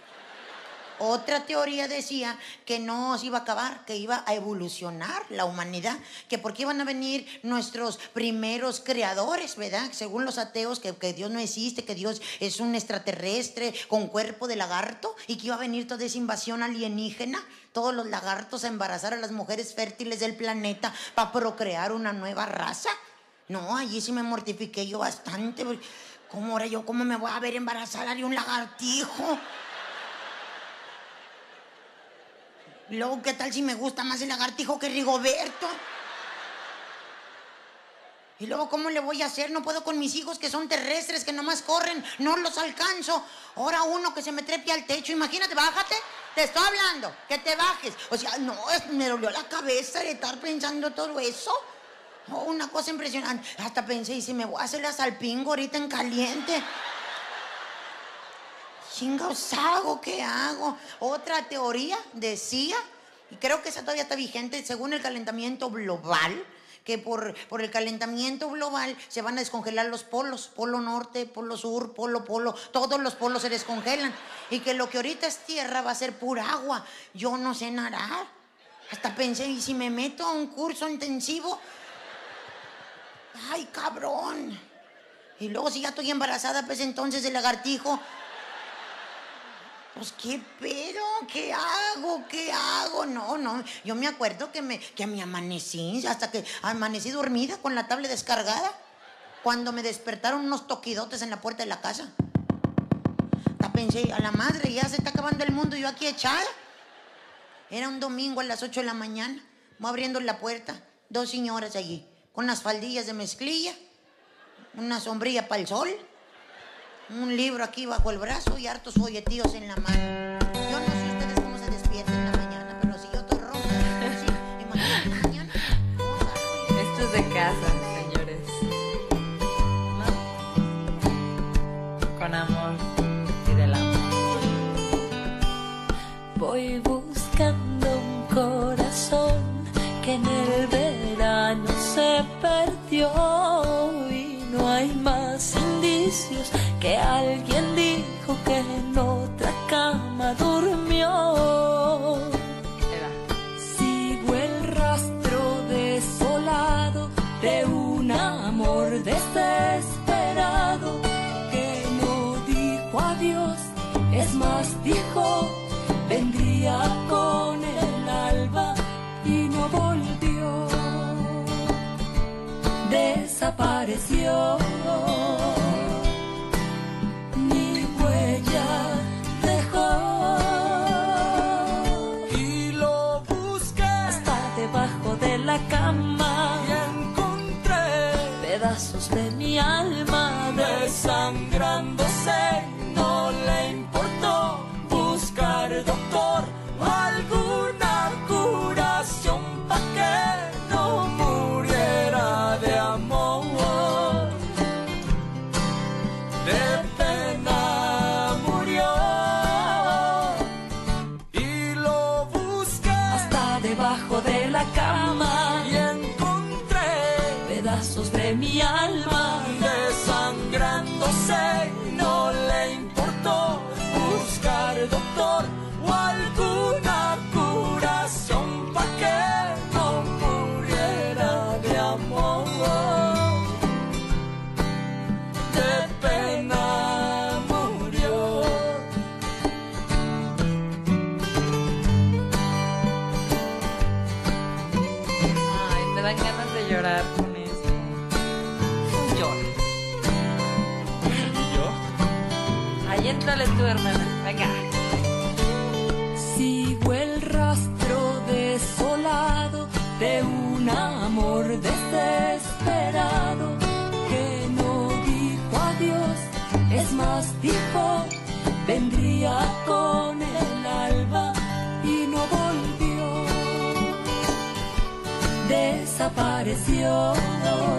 Otra teoría decía que no se iba a acabar, que iba a evolucionar la humanidad, que porque iban a venir nuestros primeros creadores, ¿verdad? Según los ateos, que, que, Dios no existe, que Dios es un extraterrestre con cuerpo de lagarto y que iba a venir toda esa invasión alienígena, todos los lagartos a embarazar a las mujeres fértiles del planeta para procrear una nueva raza. No, allí sí me mortifiqué yo bastante. ¿Cómo ahora yo, cómo me voy a ver embarazada de un lagartijo? Luego, ¿qué tal si me gusta más el lagartijo que Rigoberto? Y luego, ¿cómo le voy a hacer? No puedo con mis hijos que son terrestres, que nomás corren, no los alcanzo. Ahora uno que se me trepe al techo, imagínate, bájate. Te estoy hablando, que te bajes. O sea, no, me dolió la cabeza de estar pensando todo eso. Oh, una cosa impresionante. Hasta pensé, y si me voy a hacer la salpingo ahorita en caliente. Chingados hago, ¿qué hago? Otra teoría decía, y creo que esa todavía está vigente, según el calentamiento global, que por, por, el calentamiento global se van a descongelar los polos, polo norte, polo sur, polo, polo, todos los polos se descongelan. Y que lo que ahorita es tierra va a ser pura agua. Yo no sé nadar. Hasta pensé, ¿y si me meto a un curso intensivo? ¡Ay, cabrón! Y luego si ya estoy embarazada, pues entonces el lagartijo pues qué pero, ¿qué hago? ¿Qué hago? No, no. Yo me acuerdo que me, que me amanecí, hasta que amanecí dormida con la tablet descargada. Cuando me despertaron unos toquidotes en la puerta de la casa. Ya pensé, a la madre, ya se está acabando el mundo yo aquí echada. Era un domingo a las 8 de la mañana. Voy abriendo la puerta. Dos señoras allí, con las faldillas de mezclilla, una sombrilla para el sol un libro aquí bajo el brazo y hartos folletillos en la mano. Mi huella dejó. Y lo busqué hasta debajo de la cama. Y encontré pedazos de mi alma desangrando. desapareció.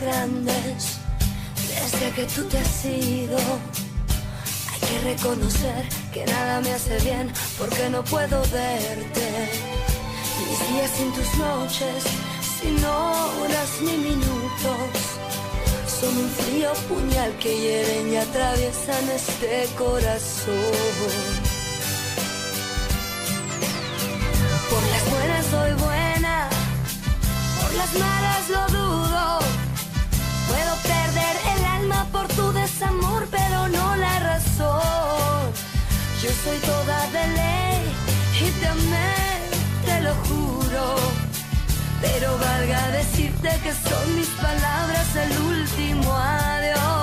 grandes desde que tú te has ido. Hay que reconocer que nada me hace bien porque no puedo verte. Mis días sin tus noches, sin horas ni minutos. Son un frío puñal que hieren y atraviesan este corazón. Por las buenas soy buena, por las malas lo es amor, pero no la razón. Yo soy toda de ley y te amé, te lo juro. Pero valga decirte que son mis palabras el último adiós.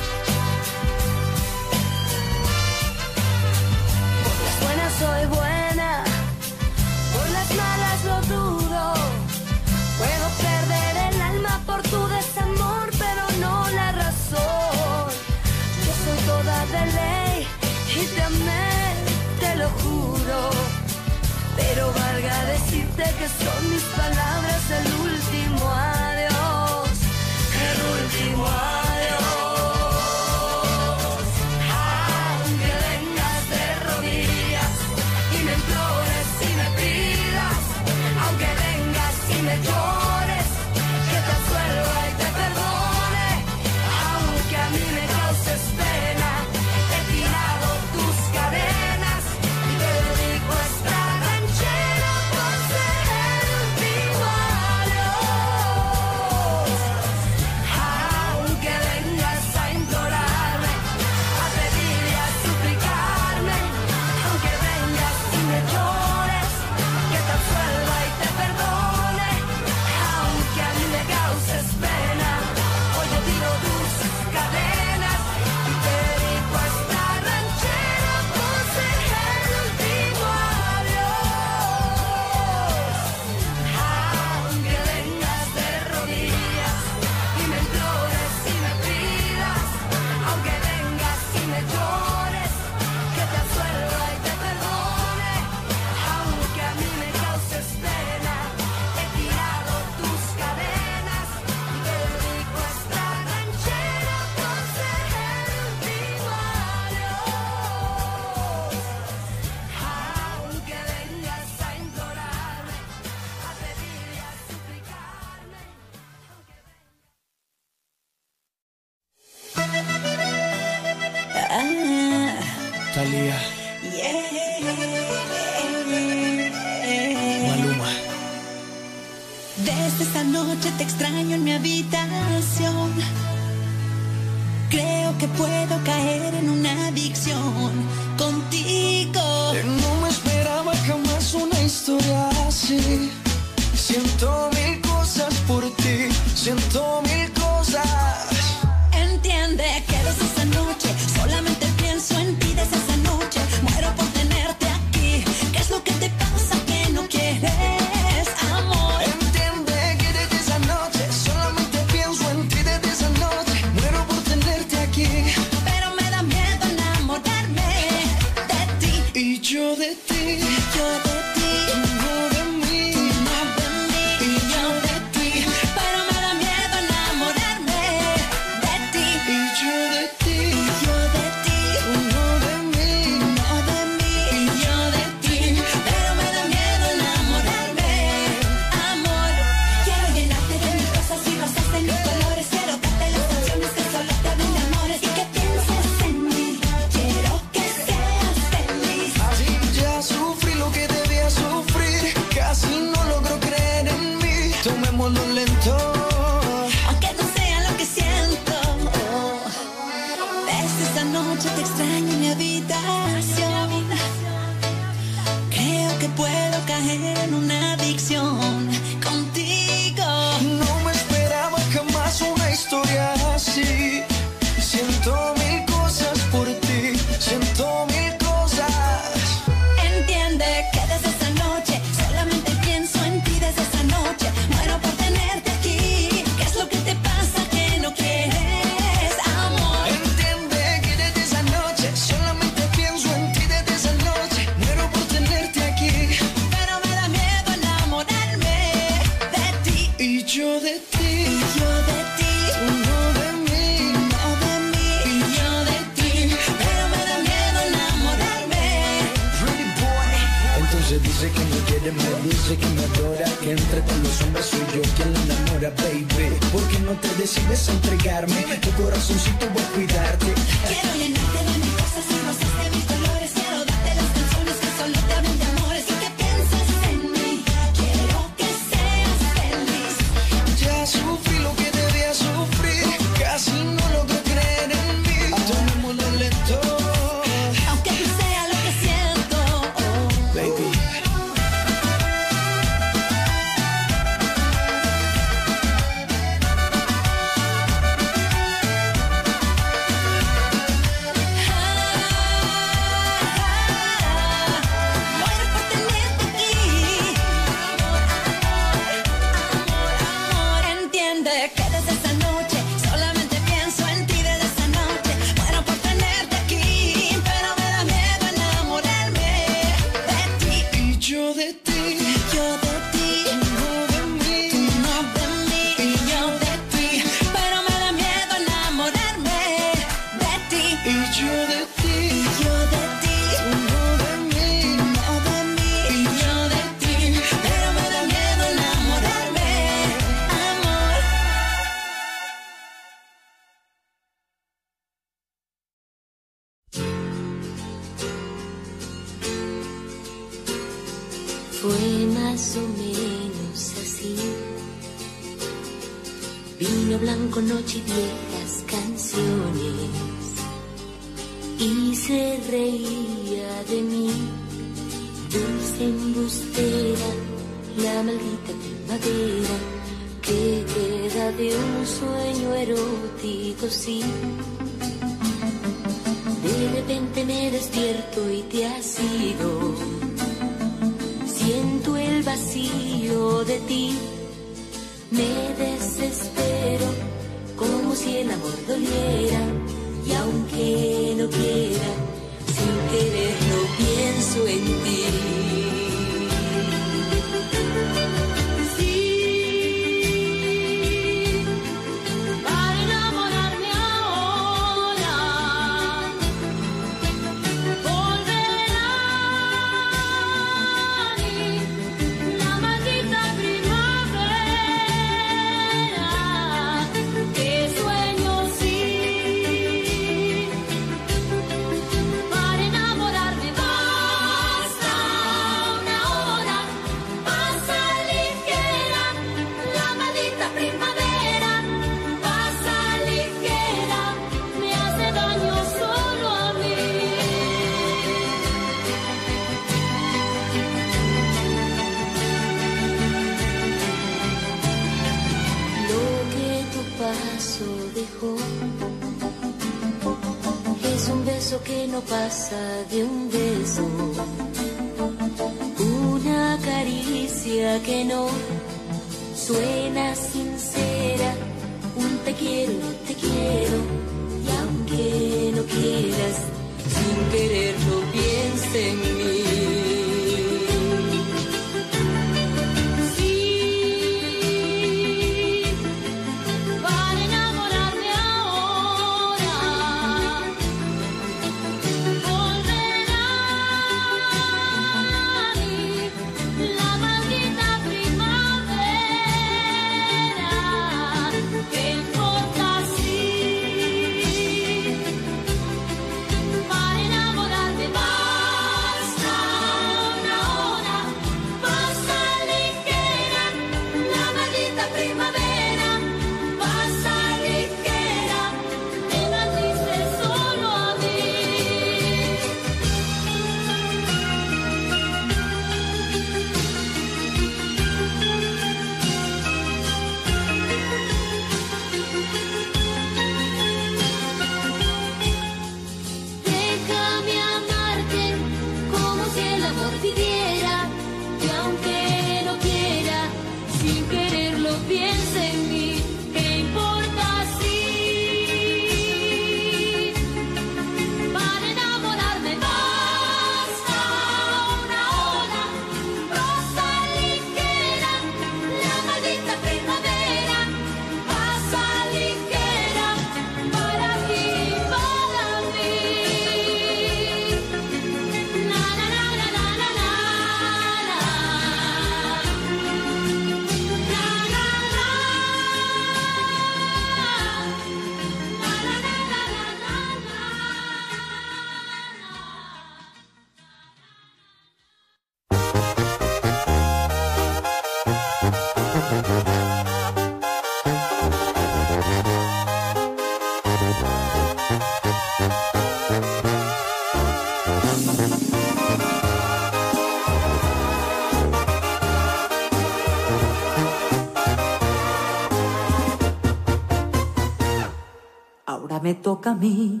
me toca a mí.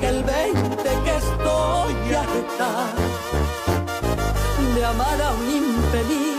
caiga el 20 que estoy harta de amar a un infeliz.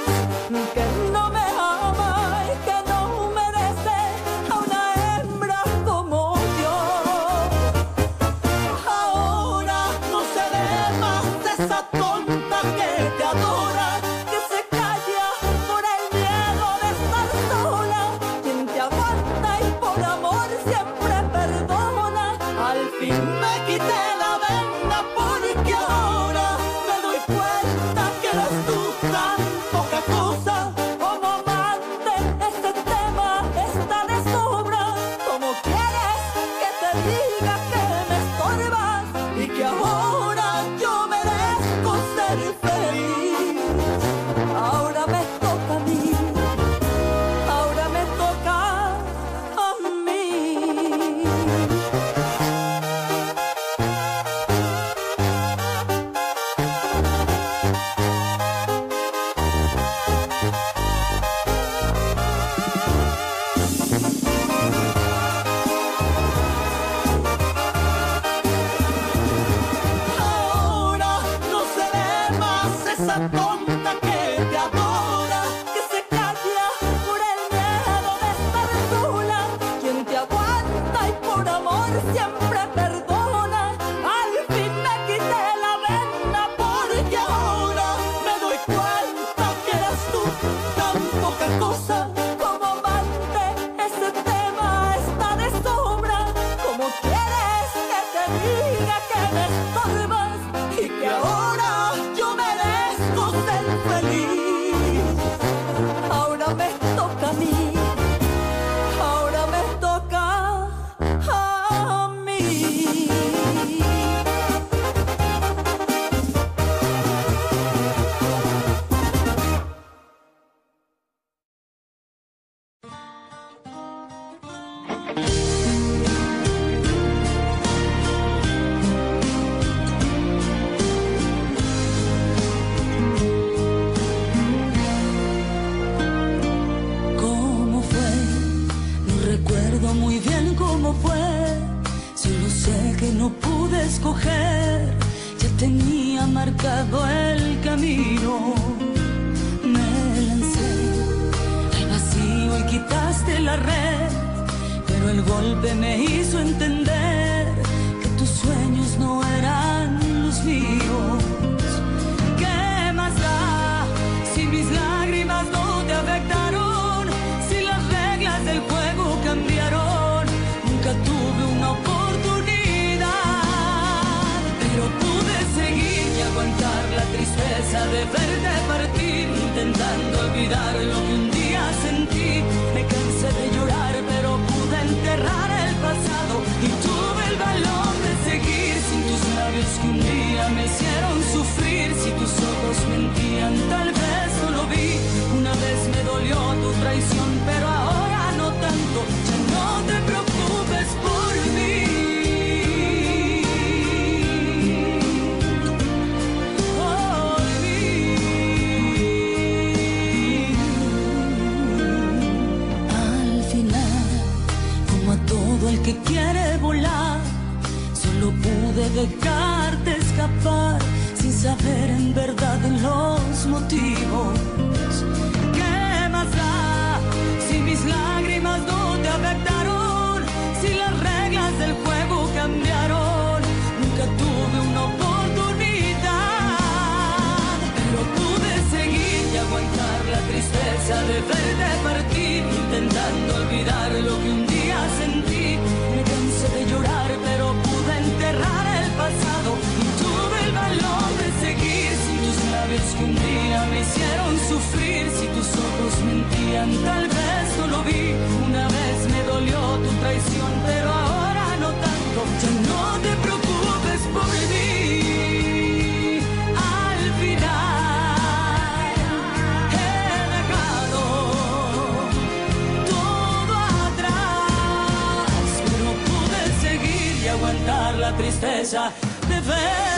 El golpe me hizo entender tal vez no lo vi. Una vez me dolió tu traición, pero ahora no tanto. Ya no te preocupes por mí. Por mí. Al final, como a todo el que quiere volar, solo pude dejarte escapar sin saber en verdad los motivos. ¿Qué más da si mis lágrimas no te afectaron? Si las reglas del juego cambiaron, nunca tuve una oportunidad, pero pude seguir y aguantar la tristeza de verte partir, hicieron sufrir. Si tus ojos mentían, tal vez no lo vi. Una vez me dolió tu traición, pero ahora no tanto. Ya no te preocupes por mí. Al final he dejado todo atrás, pero pude seguir y aguantar la tristeza de ver.